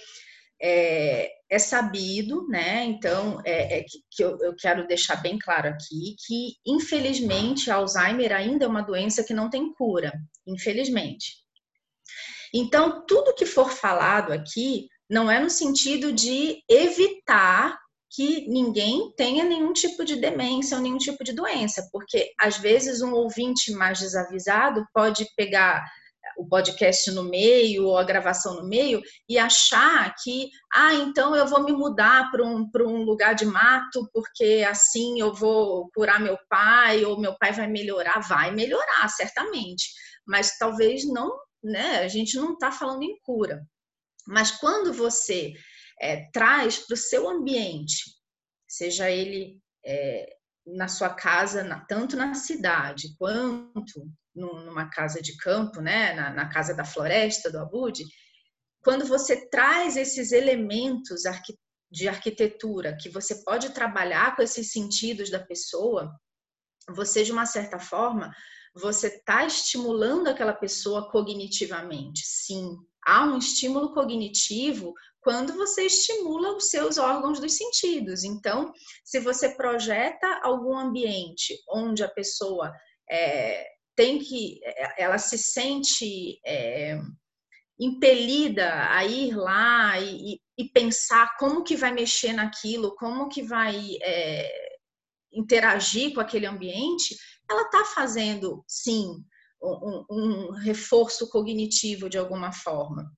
é, é sabido, né? Então, é, é que, eu, eu, quero deixar bem claro aqui que, infelizmente, Alzheimer ainda é uma doença que não tem cura, infelizmente. Então, tudo que for falado aqui não é no sentido de evitar que ninguém tenha nenhum tipo de demência ou nenhum tipo de doença, porque às vezes um ouvinte mais desavisado pode pegar o podcast no meio ou a gravação no meio e achar que, ah, então eu vou me mudar para um, um lugar de mato porque assim eu vou curar meu pai ou meu pai vai melhorar. Vai melhorar, certamente, mas talvez não, né? A gente não está falando em cura. Mas quando você é, traz para o seu ambiente, seja ele é, na sua casa, na, tanto na cidade quanto numa casa de campo, né, na, na casa da floresta do Abude, quando você traz esses elementos de arquitetura que você pode trabalhar com esses sentidos da pessoa, você de uma certa forma você está estimulando aquela pessoa cognitivamente. Sim, há um estímulo cognitivo quando você estimula os seus órgãos dos sentidos. Então, se você projeta algum ambiente onde a pessoa é, tem que, ela se sente é, impelida a ir lá e, e, pensar como que vai mexer naquilo, como que vai é, interagir com aquele ambiente, ela está fazendo, sim, um, um reforço cognitivo de alguma forma.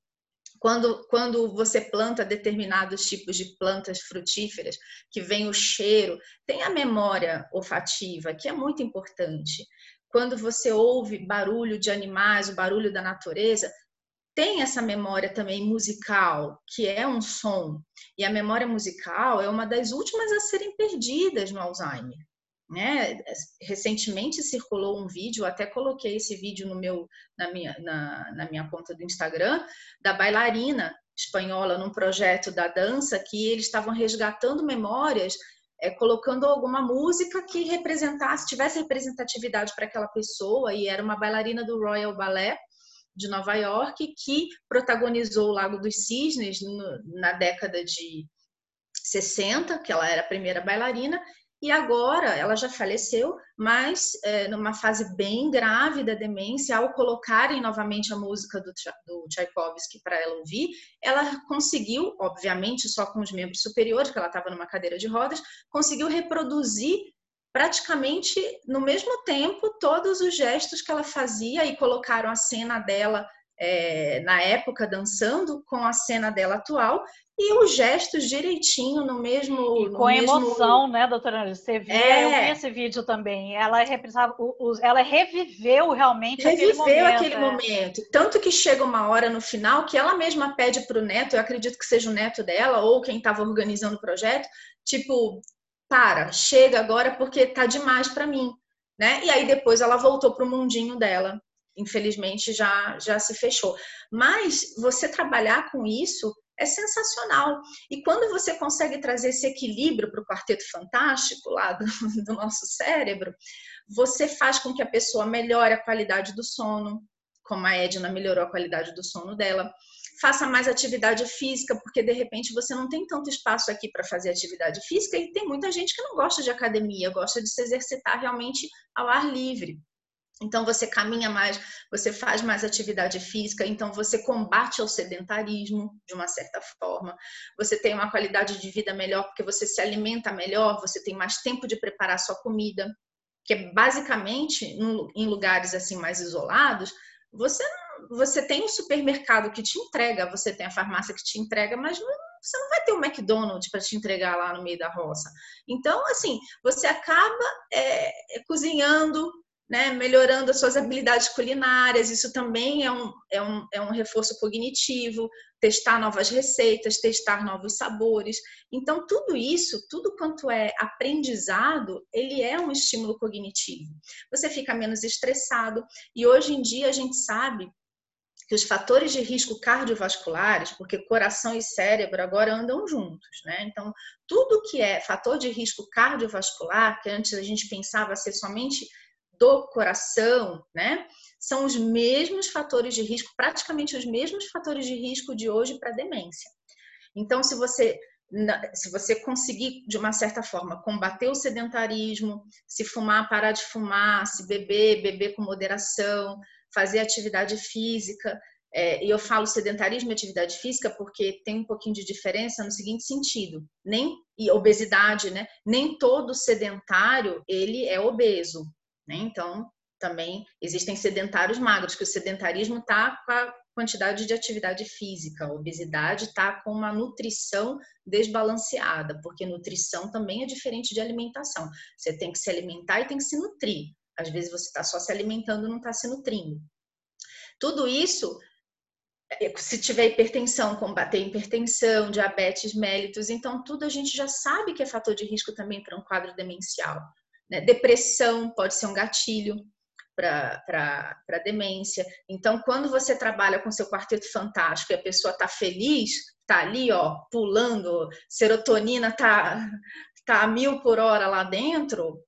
Quando, quando você planta determinados tipos de plantas frutíferas, que vem o cheiro, tem a memória olfativa, que é muito importante quando você ouve barulho de animais, o barulho da natureza, tem essa memória também musical, que é um som. E a memória musical é uma das últimas a serem perdidas no Alzheimer. Né? Recentemente circulou um vídeo, até coloquei esse vídeo no meu, na, minha, na, na minha conta do Instagram, da bailarina espanhola num projeto da dança que eles estavam resgatando memórias é, colocando alguma música que representasse, tivesse representatividade para aquela pessoa, e era uma bailarina do Royal Ballet de Nova York que protagonizou o Lago dos Cisnes no, na década de 60, que ela era a primeira bailarina, e agora ela já faleceu, mas é, numa fase bem grave da demência, ao colocarem novamente a música do, do Tchaikovsky para ela ouvir, ela conseguiu, obviamente só com os membros superiores, porque ela estava numa cadeira de rodas, conseguiu reproduzir praticamente no mesmo tempo todos os gestos que ela fazia e colocaram a cena dela é, na época dançando com a cena dela atual e os gestos direitinho no mesmo. E com mesmo... emoção, né, doutora? Você viu, é... eu vi esse vídeo também. Ela representava, ela reviveu realmente reviveu aquele momento. aquele é. momento. Tanto que chega uma hora no final que ela mesma pede para o neto, eu acredito que seja o neto dela ou quem estava organizando o projeto, tipo, para, chega agora porque tá demais para mim, né? E aí depois ela voltou para o mundinho dela. Infelizmente já já se fechou. Mas você trabalhar com isso é sensacional. E quando você consegue trazer esse equilíbrio para o quarteto fantástico lá do, do nosso cérebro, você faz com que a pessoa melhore a qualidade do sono, como a Edna melhorou a qualidade do sono dela. Faça mais atividade física, porque de repente você não tem tanto espaço aqui para fazer atividade física e tem muita gente que não gosta de academia, gosta de se exercitar realmente ao ar livre. Então você caminha mais, você faz mais atividade física, então você combate o sedentarismo de uma certa forma. Você tem uma qualidade de vida melhor porque você se alimenta melhor, você tem mais tempo de preparar sua comida, que é basicamente em lugares assim mais isolados, você você tem um supermercado que te entrega, você tem a farmácia que te entrega, mas você não vai ter um McDonald's para te entregar lá no meio da roça. Então, assim, você acaba é, cozinhando né, melhorando as suas habilidades culinárias, isso também é um, é, um, é um reforço cognitivo, testar novas receitas, testar novos sabores. Então, tudo isso, tudo quanto é aprendizado, ele é um estímulo cognitivo. Você fica menos estressado, e hoje em dia a gente sabe que os fatores de risco cardiovasculares, porque coração e cérebro agora andam juntos, né? Então, tudo que é fator de risco cardiovascular, que antes a gente pensava ser somente do coração, né? São os mesmos fatores de risco, praticamente os mesmos fatores de risco de hoje para demência. Então, se você se você conseguir de uma certa forma combater o sedentarismo, se fumar, parar de fumar, se beber, beber com moderação, fazer atividade física, é, e eu falo sedentarismo e atividade física porque tem um pouquinho de diferença no seguinte sentido, nem e obesidade, né? Nem todo sedentário ele é obeso, né? Então, também existem sedentários magros, que o sedentarismo está com a quantidade de atividade física, a obesidade está com uma nutrição desbalanceada, porque nutrição também é diferente de alimentação. Você tem que se alimentar e tem que se nutrir. Às vezes você está só se alimentando e não está se nutrindo. Tudo isso, é, se tiver hipertensão, combater hipertensão, diabetes mellitus, então tudo a gente já sabe que é fator de risco também para um quadro demencial. Né? Depressão pode ser um gatilho para demência. Então, quando você trabalha com seu quarteto fantástico e a pessoa está feliz, está ali, ó, pulando, serotonina está tá a mil por hora lá dentro,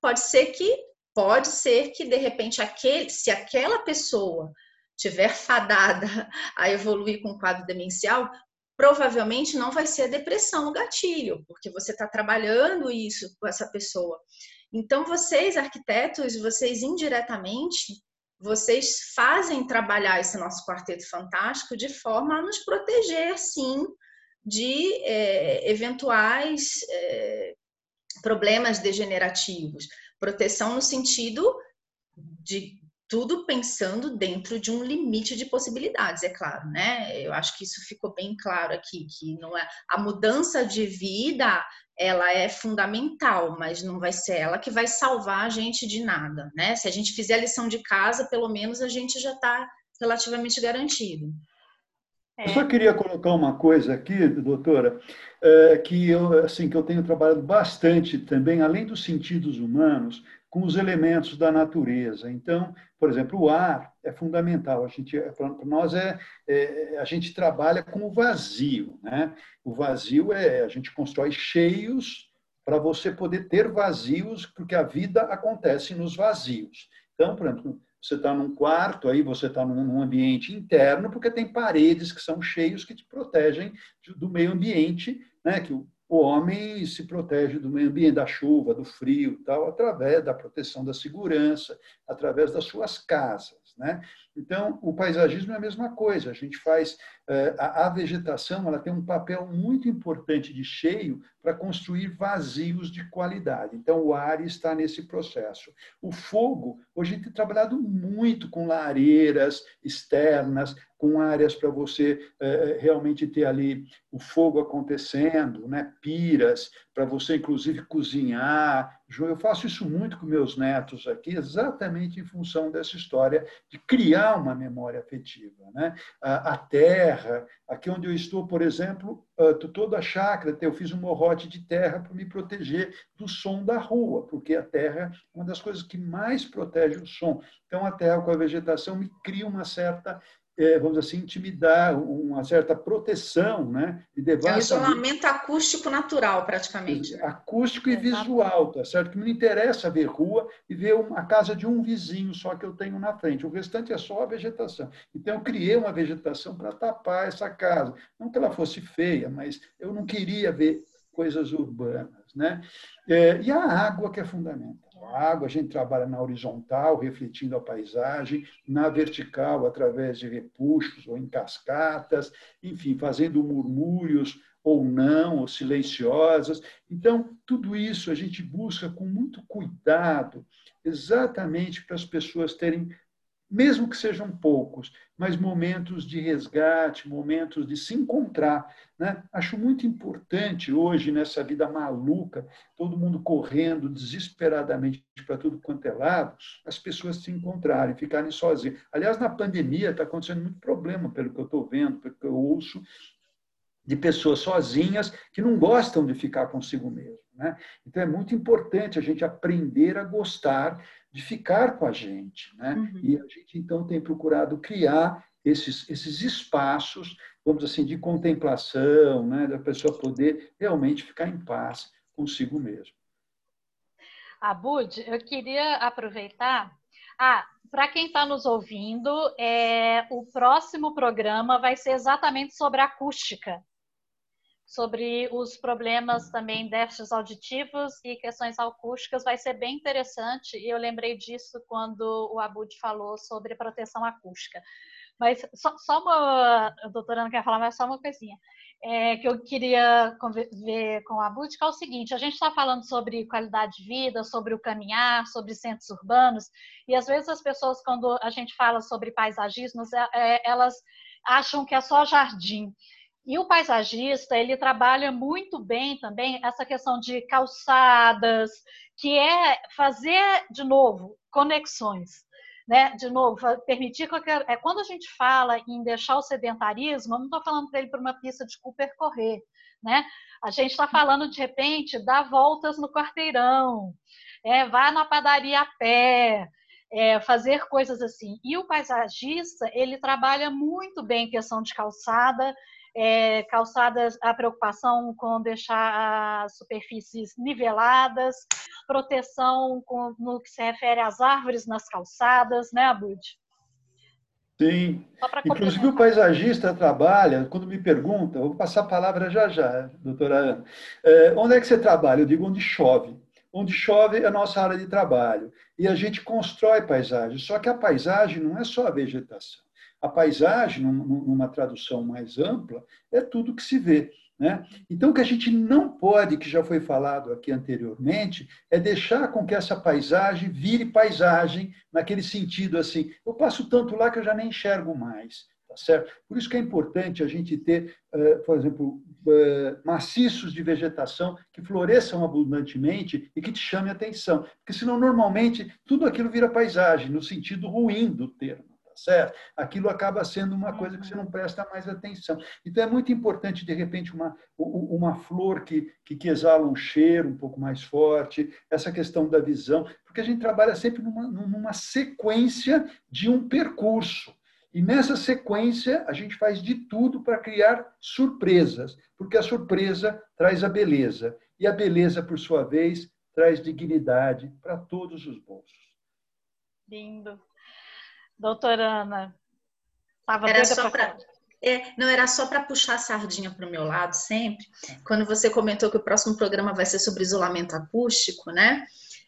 pode ser que pode ser que de repente aquele, se aquela pessoa tiver fadada a evoluir com um quadro demencial, provavelmente não vai ser a depressão o gatilho, porque você está trabalhando isso com essa pessoa. Então, vocês, arquitetos, vocês indiretamente, vocês fazem trabalhar esse nosso quarteto fantástico de forma a nos proteger, sim, de é, eventuais é, problemas degenerativos. Proteção no sentido de tudo pensando dentro de um limite de possibilidades, é claro, né? Eu acho que isso ficou bem claro aqui, que não é a mudança de vida, ela é fundamental, mas não vai ser ela que vai salvar a gente de nada, né? Se a gente fizer a lição de casa, pelo menos a gente já está relativamente garantido. Eu só queria colocar uma coisa aqui, doutora, é, que eu assim que eu tenho trabalhado bastante também, além dos sentidos humanos, com os elementos da natureza. Então, por exemplo, o ar é fundamental. A gente, para nós é, é, a gente trabalha com o vazio, né? O vazio é a gente constrói cheios para você poder ter vazios, porque a vida acontece nos vazios. Então, por exemplo, você está num quarto, aí você está num ambiente interno, porque tem paredes que são cheios que te protegem do meio ambiente, né? Que o o homem se protege do meio ambiente, da chuva, do frio, tal, através da proteção da segurança, através das suas casas, né? Então, o paisagismo é a mesma coisa. A gente faz eh, a vegetação, ela tem um papel muito importante de cheio para construir vazios de qualidade. Então, o ar está nesse processo. O fogo, hoje a gente tem trabalhado muito com lareiras externas, com áreas para você é, realmente ter ali o fogo acontecendo, né? piras, para você inclusive cozinhar. Eu faço isso muito com meus netos aqui, exatamente em função dessa história de criar uma memória afetiva. Né? A, terra, aqui onde eu estou, por exemplo, toda a chácara, eu fiz um morrote de terra para me proteger do som da rua, porque a terra é uma das coisas que mais protege o som. Então, a terra com a vegetação me cria uma certa vamos assim, intimidar, uma certa proteção, né? E é um isolamento acústico natural, praticamente. Acústico e visual, tá certo? Que me interessa ver rua e ver uma, a casa de um vizinho só que eu tenho na frente. O restante é só a vegetação. Então, eu criei uma vegetação para tapar essa casa. Não que ela fosse feia, mas eu não queria ver coisas urbanas, né? É, e a água que é fundamental. A água a gente trabalha na horizontal, refletindo a paisagem, na vertical, através de repuxos ou em cascatas, enfim, fazendo murmúrios ou não, ou silenciosas. Então, tudo isso a gente busca com muito cuidado, exatamente para as pessoas terem mesmo que sejam poucos, mas momentos de resgate, momentos de se encontrar. Né? Acho muito importante hoje, nessa vida maluca, todo mundo correndo desesperadamente para tudo quanto é lado, as pessoas se encontrarem, ficarem sozinhas. Aliás, na pandemia está acontecendo muito problema, pelo que eu estou vendo, pelo que eu ouço, de pessoas sozinhas que não gostam de ficar consigo mesmo. Né? Então, é muito importante a gente aprender a gostar de ficar com a gente. Né? Uhum. E a gente, então, tem procurado criar esses, esses espaços, vamos assim, de contemplação, né? da pessoa poder realmente ficar em paz consigo mesmo. Abud, eu queria aproveitar. Ah, para quem está nos ouvindo, é, o próximo programa vai ser exatamente sobre acústica sobre os problemas também déficits auditivos e questões acústicas vai ser bem interessante e eu lembrei disso quando o Abud falou sobre proteção acústica. Mas só, só uma, a doutora não quer falar, mas só uma coisinha. É, que eu queria ver com a Abud, que é o seguinte, a gente está falando sobre qualidade de vida, sobre o caminhar, sobre centros urbanos, e às vezes as pessoas, quando a gente fala sobre paisagismos, é, é elas acham que é só jardim. E o paisagista, ele trabalha muito bem também essa questão de calçadas, que é fazer, de novo, conexões. Né? De novo, permitir que é quando a gente fala em deixar o sedentarismo, eu não estou falando para ele para uma pista de Cooper correr, né? A gente está falando de repente dar voltas no quarteirão, é, vá na padaria a pé, é, fazer coisas assim. E o paisagista ele trabalha muito bem questão de calçada é, calçadas, a preocupação com deixar as superfícies niveladas, proteção com, no que se refere às árvores nas calçadas, né, Abud? Sim. Inclusive o paisagista trabalha, quando me pergunta, vou passar a palavra já já, doutora Ana. É, onde é que você trabalha? Eu digo onde chove. Onde chove é a nossa área de trabalho. E a gente constrói paisagem. Só que a paisagem não é só a vegetação. A paisagem, numa tradução mais ampla, é tudo que se vê. Né? Então, o que a gente não pode, que já foi falado aqui anteriormente, é deixar com que essa paisagem vire paisagem, naquele sentido assim, eu passo tanto lá que eu já nem enxergo mais. Tá certo? Por isso que é importante a gente ter, eh, por exemplo, eh, maciços de vegetação que floresçam abundantemente e que te chame a atenção. Porque senão, normalmente, tudo aquilo vira paisagem, no sentido ruim do termo certo? Aquilo acaba sendo uma coisa que você não presta mais atenção. Então, é muito importante, de repente, uma, uma flor que, que, que exala um cheiro um pouco mais forte, essa questão da visão, porque a gente trabalha sempre numa, numa sequência de um percurso. E nessa sequência, a gente faz de tudo para criar surpresas, porque a surpresa traz a beleza. E a beleza, por sua vez, traz dignidade para todos os bolsos. Lindo. Doutora Ana, estava era só para é, não era só para puxar a sardinha para o meu lado sempre. Quando você comentou que o próximo programa vai ser sobre isolamento acústico, né?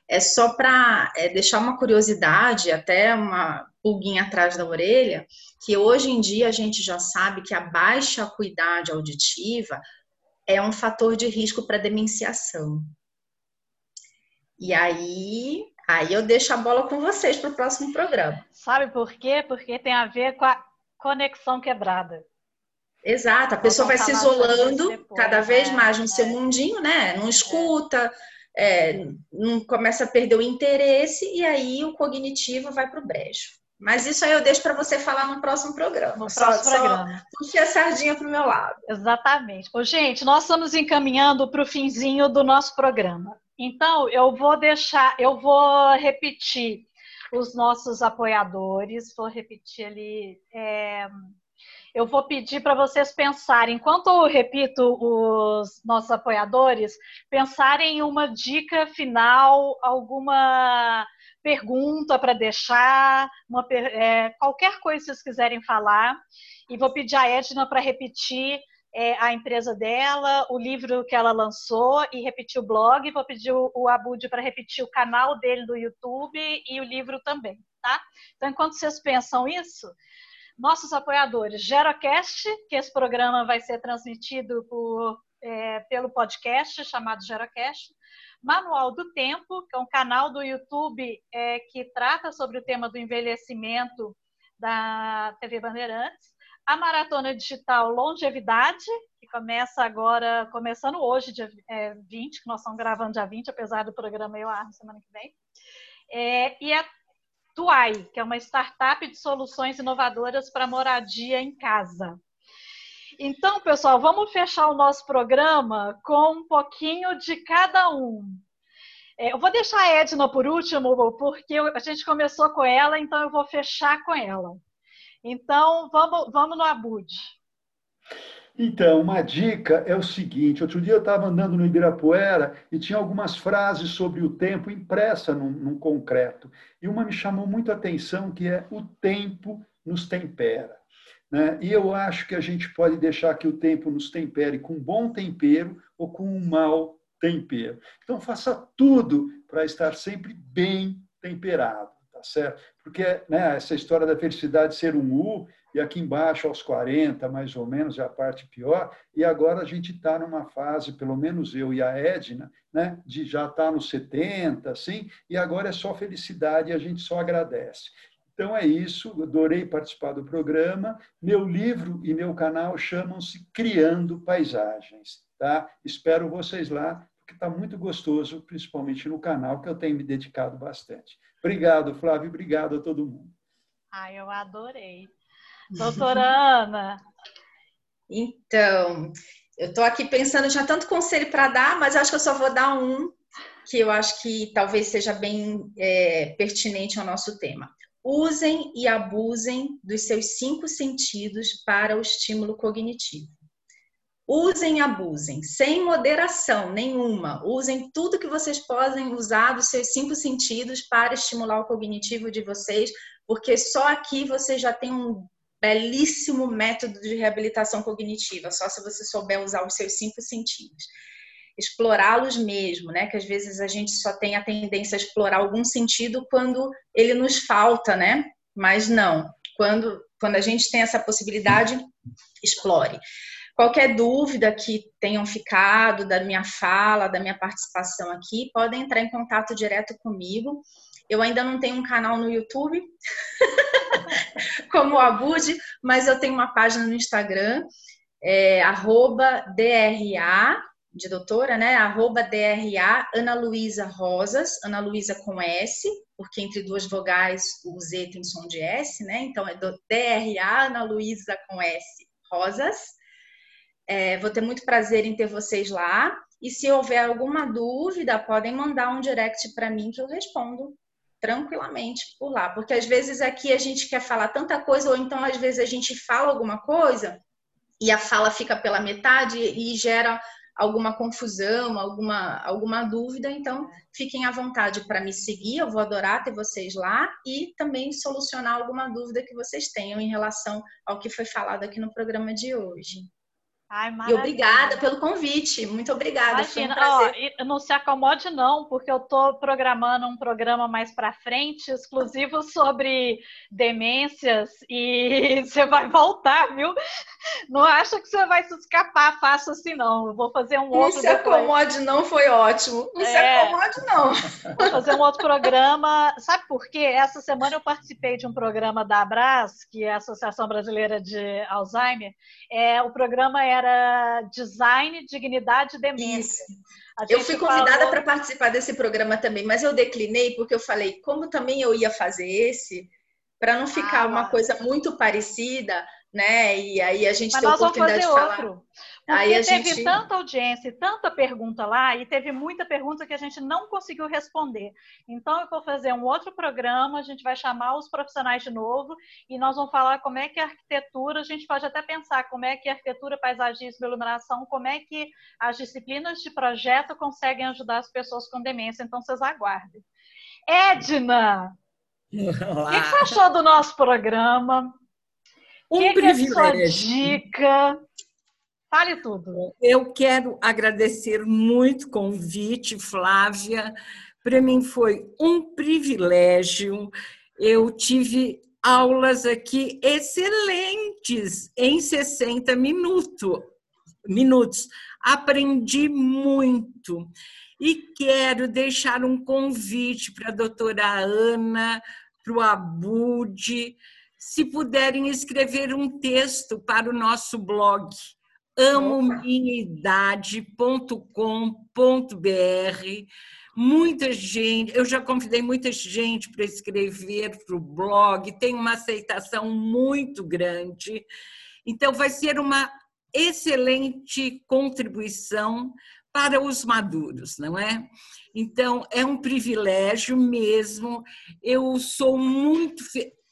É só para é, deixar uma curiosidade, até uma pulguinha atrás da orelha, que hoje em dia a gente já sabe que a baixa acuidade auditiva é um fator de risco para demenciação. E aí Aí eu deixo a bola com vocês para o próximo programa. Sabe por quê? Porque tem a ver com a conexão quebrada. Exato, a pessoa vai se isolando depois, cada vez né? mais no seu é. mundinho, né? Não escuta, é, não começa a perder o interesse e aí o cognitivo vai para o brejo. Mas isso aí eu deixo para você falar no próximo programa. No só, próximo programa. Puxe a sardinha para o meu lado. Exatamente. Ô, gente, nós estamos encaminhando para o finzinho do nosso programa. Então, eu vou deixar, eu vou repetir os nossos apoiadores. Vou repetir ali. É, eu vou pedir para vocês pensarem, enquanto eu repito os nossos apoiadores, pensarem em uma dica final, alguma pergunta para deixar, uma, é, qualquer coisa que vocês quiserem falar. E vou pedir a Edna para repetir é, a empresa dela, o livro que ela lançou e repetir o blog. Vou pedir o, Abud para repetir o canal dele do YouTube e o livro também, tá? Então, enquanto vocês pensam isso, nossos apoiadores, Gerocast, que esse programa vai ser transmitido por, é, pelo podcast chamado Gerocast, Manual do Tempo, que é um canal do YouTube é, que trata sobre o tema do envelhecimento da TV Bandeirantes, a Maratona Digital Longevidade, que começa agora, começando hoje, dia é, 20, que nós estamos gravando dia 20, apesar do programa eu ar semana que vem. É, e a Tuai, que é uma startup de soluções inovadoras para moradia em casa. Então, pessoal, vamos fechar o nosso programa com um pouquinho de cada um. É, eu vou deixar a Edna por último, porque a gente começou com ela, então eu vou fechar com ela. Então, vamos, vamos no Abud. Então, uma dica é o seguinte: outro dia eu estava andando no Ibirapuera e tinha algumas frases sobre o tempo impressa num, num concreto. E uma me chamou muito a atenção, que é o tempo nos tempera. Né? E eu acho que a gente pode deixar que o tempo nos tempere com um bom tempero ou com um mau tempero. Então, faça tudo para estar sempre bem temperado tá certo? Porque né, essa história da felicidade ser um U, e aqui embaixo aos 40, mais ou menos, é a parte pior, e agora a gente está numa fase, pelo menos eu e a Edna, né, de já estar tá nos 70, assim, e agora é só felicidade e a gente só agradece. Então é isso, adorei participar do programa. Meu livro e meu canal chamam-se Criando Paisagens. Tá? Espero vocês lá, porque está muito gostoso, principalmente no canal, que eu tenho me dedicado bastante. Obrigado, Flávio. Obrigado a todo mundo. Ah, eu adorei. Doutora Ana. Então, eu estou aqui pensando, tinha tanto conselho para dar, mas acho que eu só vou dar um que eu acho que talvez seja bem é, pertinente ao nosso tema. Usem e abusem dos seus cinco sentidos para o estímulo cognitivo. Usem e abusem, sem moderação nenhuma. Usem tudo que vocês podem usar dos seus cinco sentidos para estimular o cognitivo de vocês, porque só aqui você já tem um belíssimo método de reabilitação cognitiva, só se você souber usar os seus cinco sentidos. Explorá-los mesmo, né? Que às vezes a gente só tem a tendência a explorar algum sentido quando ele nos falta, né? Mas não. Quando, quando a gente tem essa possibilidade, explore. Qualquer dúvida que tenham ficado da minha fala, da minha participação aqui, podem entrar em contato direto comigo. Eu ainda não tenho um canal no YouTube, como o Abud, mas eu tenho uma página no Instagram, é, DRA, de doutora, né? Arroba DRA Ana Luísa Rosas, Ana Luísa com S, porque entre duas vogais o Z tem som de S, né? Então é DRA Ana Luísa com S Rosas. É, vou ter muito prazer em ter vocês lá. E se houver alguma dúvida, podem mandar um direct para mim que eu respondo tranquilamente por lá. Porque às vezes aqui a gente quer falar tanta coisa, ou então às vezes a gente fala alguma coisa e a fala fica pela metade e gera alguma confusão, alguma, alguma dúvida, então fiquem à vontade para me seguir, eu vou adorar ter vocês lá e também solucionar alguma dúvida que vocês tenham em relação ao que foi falado aqui no programa de hoje. Ai, e obrigada pelo convite. Muito obrigada. Imagina, um não se acomode não, porque eu estou programando um programa mais para frente, exclusivo sobre demências, e você vai voltar, viu? Não acha que você vai se escapar fácil assim, não. Eu vou fazer um outro. Não se acomode não, foi ótimo. Não é, se acomode não. Vou fazer um outro programa. Sabe por quê? Essa semana eu participei de um programa da Abras, que é a Associação Brasileira de Alzheimer. É, o programa é era Design, Dignidade e Demência. Eu fui convidada falou... para participar desse programa também, mas eu declinei porque eu falei, como também eu ia fazer esse, para não ficar ah, uma coisa muito parecida, né? E aí a gente mas tem a oportunidade de falar. Outro, Porque Aí teve gente... tanta audiência e tanta pergunta lá, e teve muita pergunta que a gente não conseguiu responder. Então, eu vou fazer um outro programa, a gente vai chamar os profissionais de novo, e nós vamos falar como é que a arquitetura, a gente pode até pensar como é que a arquitetura, paisagismo e iluminação, como é que as disciplinas de projeto conseguem ajudar as pessoas com demência. Então, vocês aguardem. Edna, o que, que, você achou do nosso programa? Um que privilégio. Que é sua dica? Fale tudo. Eu quero agradecer muito o convite, Flávia. Para mim foi um privilégio. Eu tive aulas aqui excelentes em 60 minutos. minutos. Aprendi muito. E quero deixar um convite para a doutora Ana, para o Abude, se puderem escrever um texto para o nosso blog amominhaidade.com.br. Muita gente, eu já convidei muita gente para escrever para o blog, tem uma aceitação muito grande. Então, vai ser uma excelente contribuição para os maduros, não é? Então, é um privilégio mesmo. Eu sou muito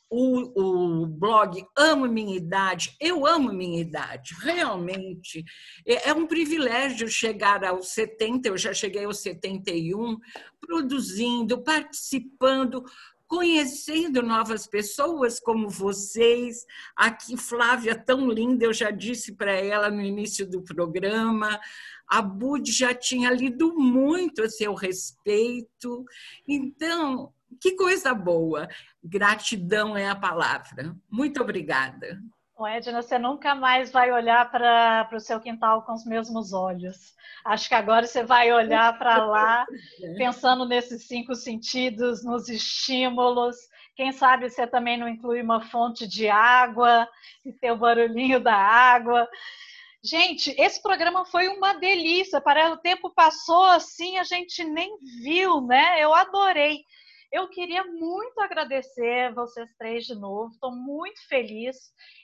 o, o blog Amo Minha Idade, eu amo minha idade, realmente. É, é um privilégio chegar aos 70, eu já cheguei aos 71, produzindo, participando, conhecendo novas pessoas como vocês. Aqui, Flávia, tão linda, eu já disse para ela no início do programa. A Bud já tinha lido muito a seu respeito. Então, que coisa boa. Gratidão é a palavra. Muito obrigada. Edna, você nunca mais vai olhar para o seu quintal com os mesmos olhos. Acho que agora você vai olhar para lá, pensando nesses cinco sentidos, nos estímulos. Quem sabe você também não inclui uma fonte de água e ter o barulhinho da água. Gente, esse programa foi uma delícia. Para o tempo passou assim, a gente nem viu, né? Eu adorei. Eu queria muito agradecer vocês três de novo, estou muito feliz.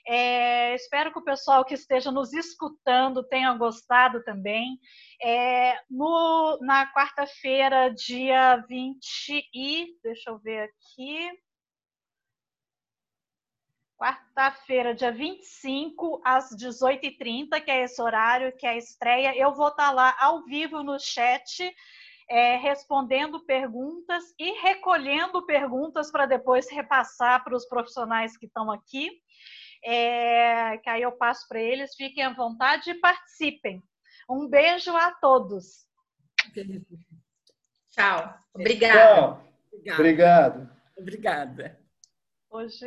É, espero que o pessoal que esteja nos escutando tenha gostado também. É, no, na quarta-feira, dia 20 e. Deixa eu ver aqui. Quarta-feira, dia 25, às 18h30, que é esse horário, que é a estreia. Eu vou estar lá ao vivo no chat é, respondendo perguntas e recolhendo perguntas para depois repassar para os profissionais que estão aqui. É, que aí eu passo para eles, fiquem à vontade e participem. Um beijo a todos. Tchau. Obrigada. Tchau. Obrigado. Obrigada. Hoje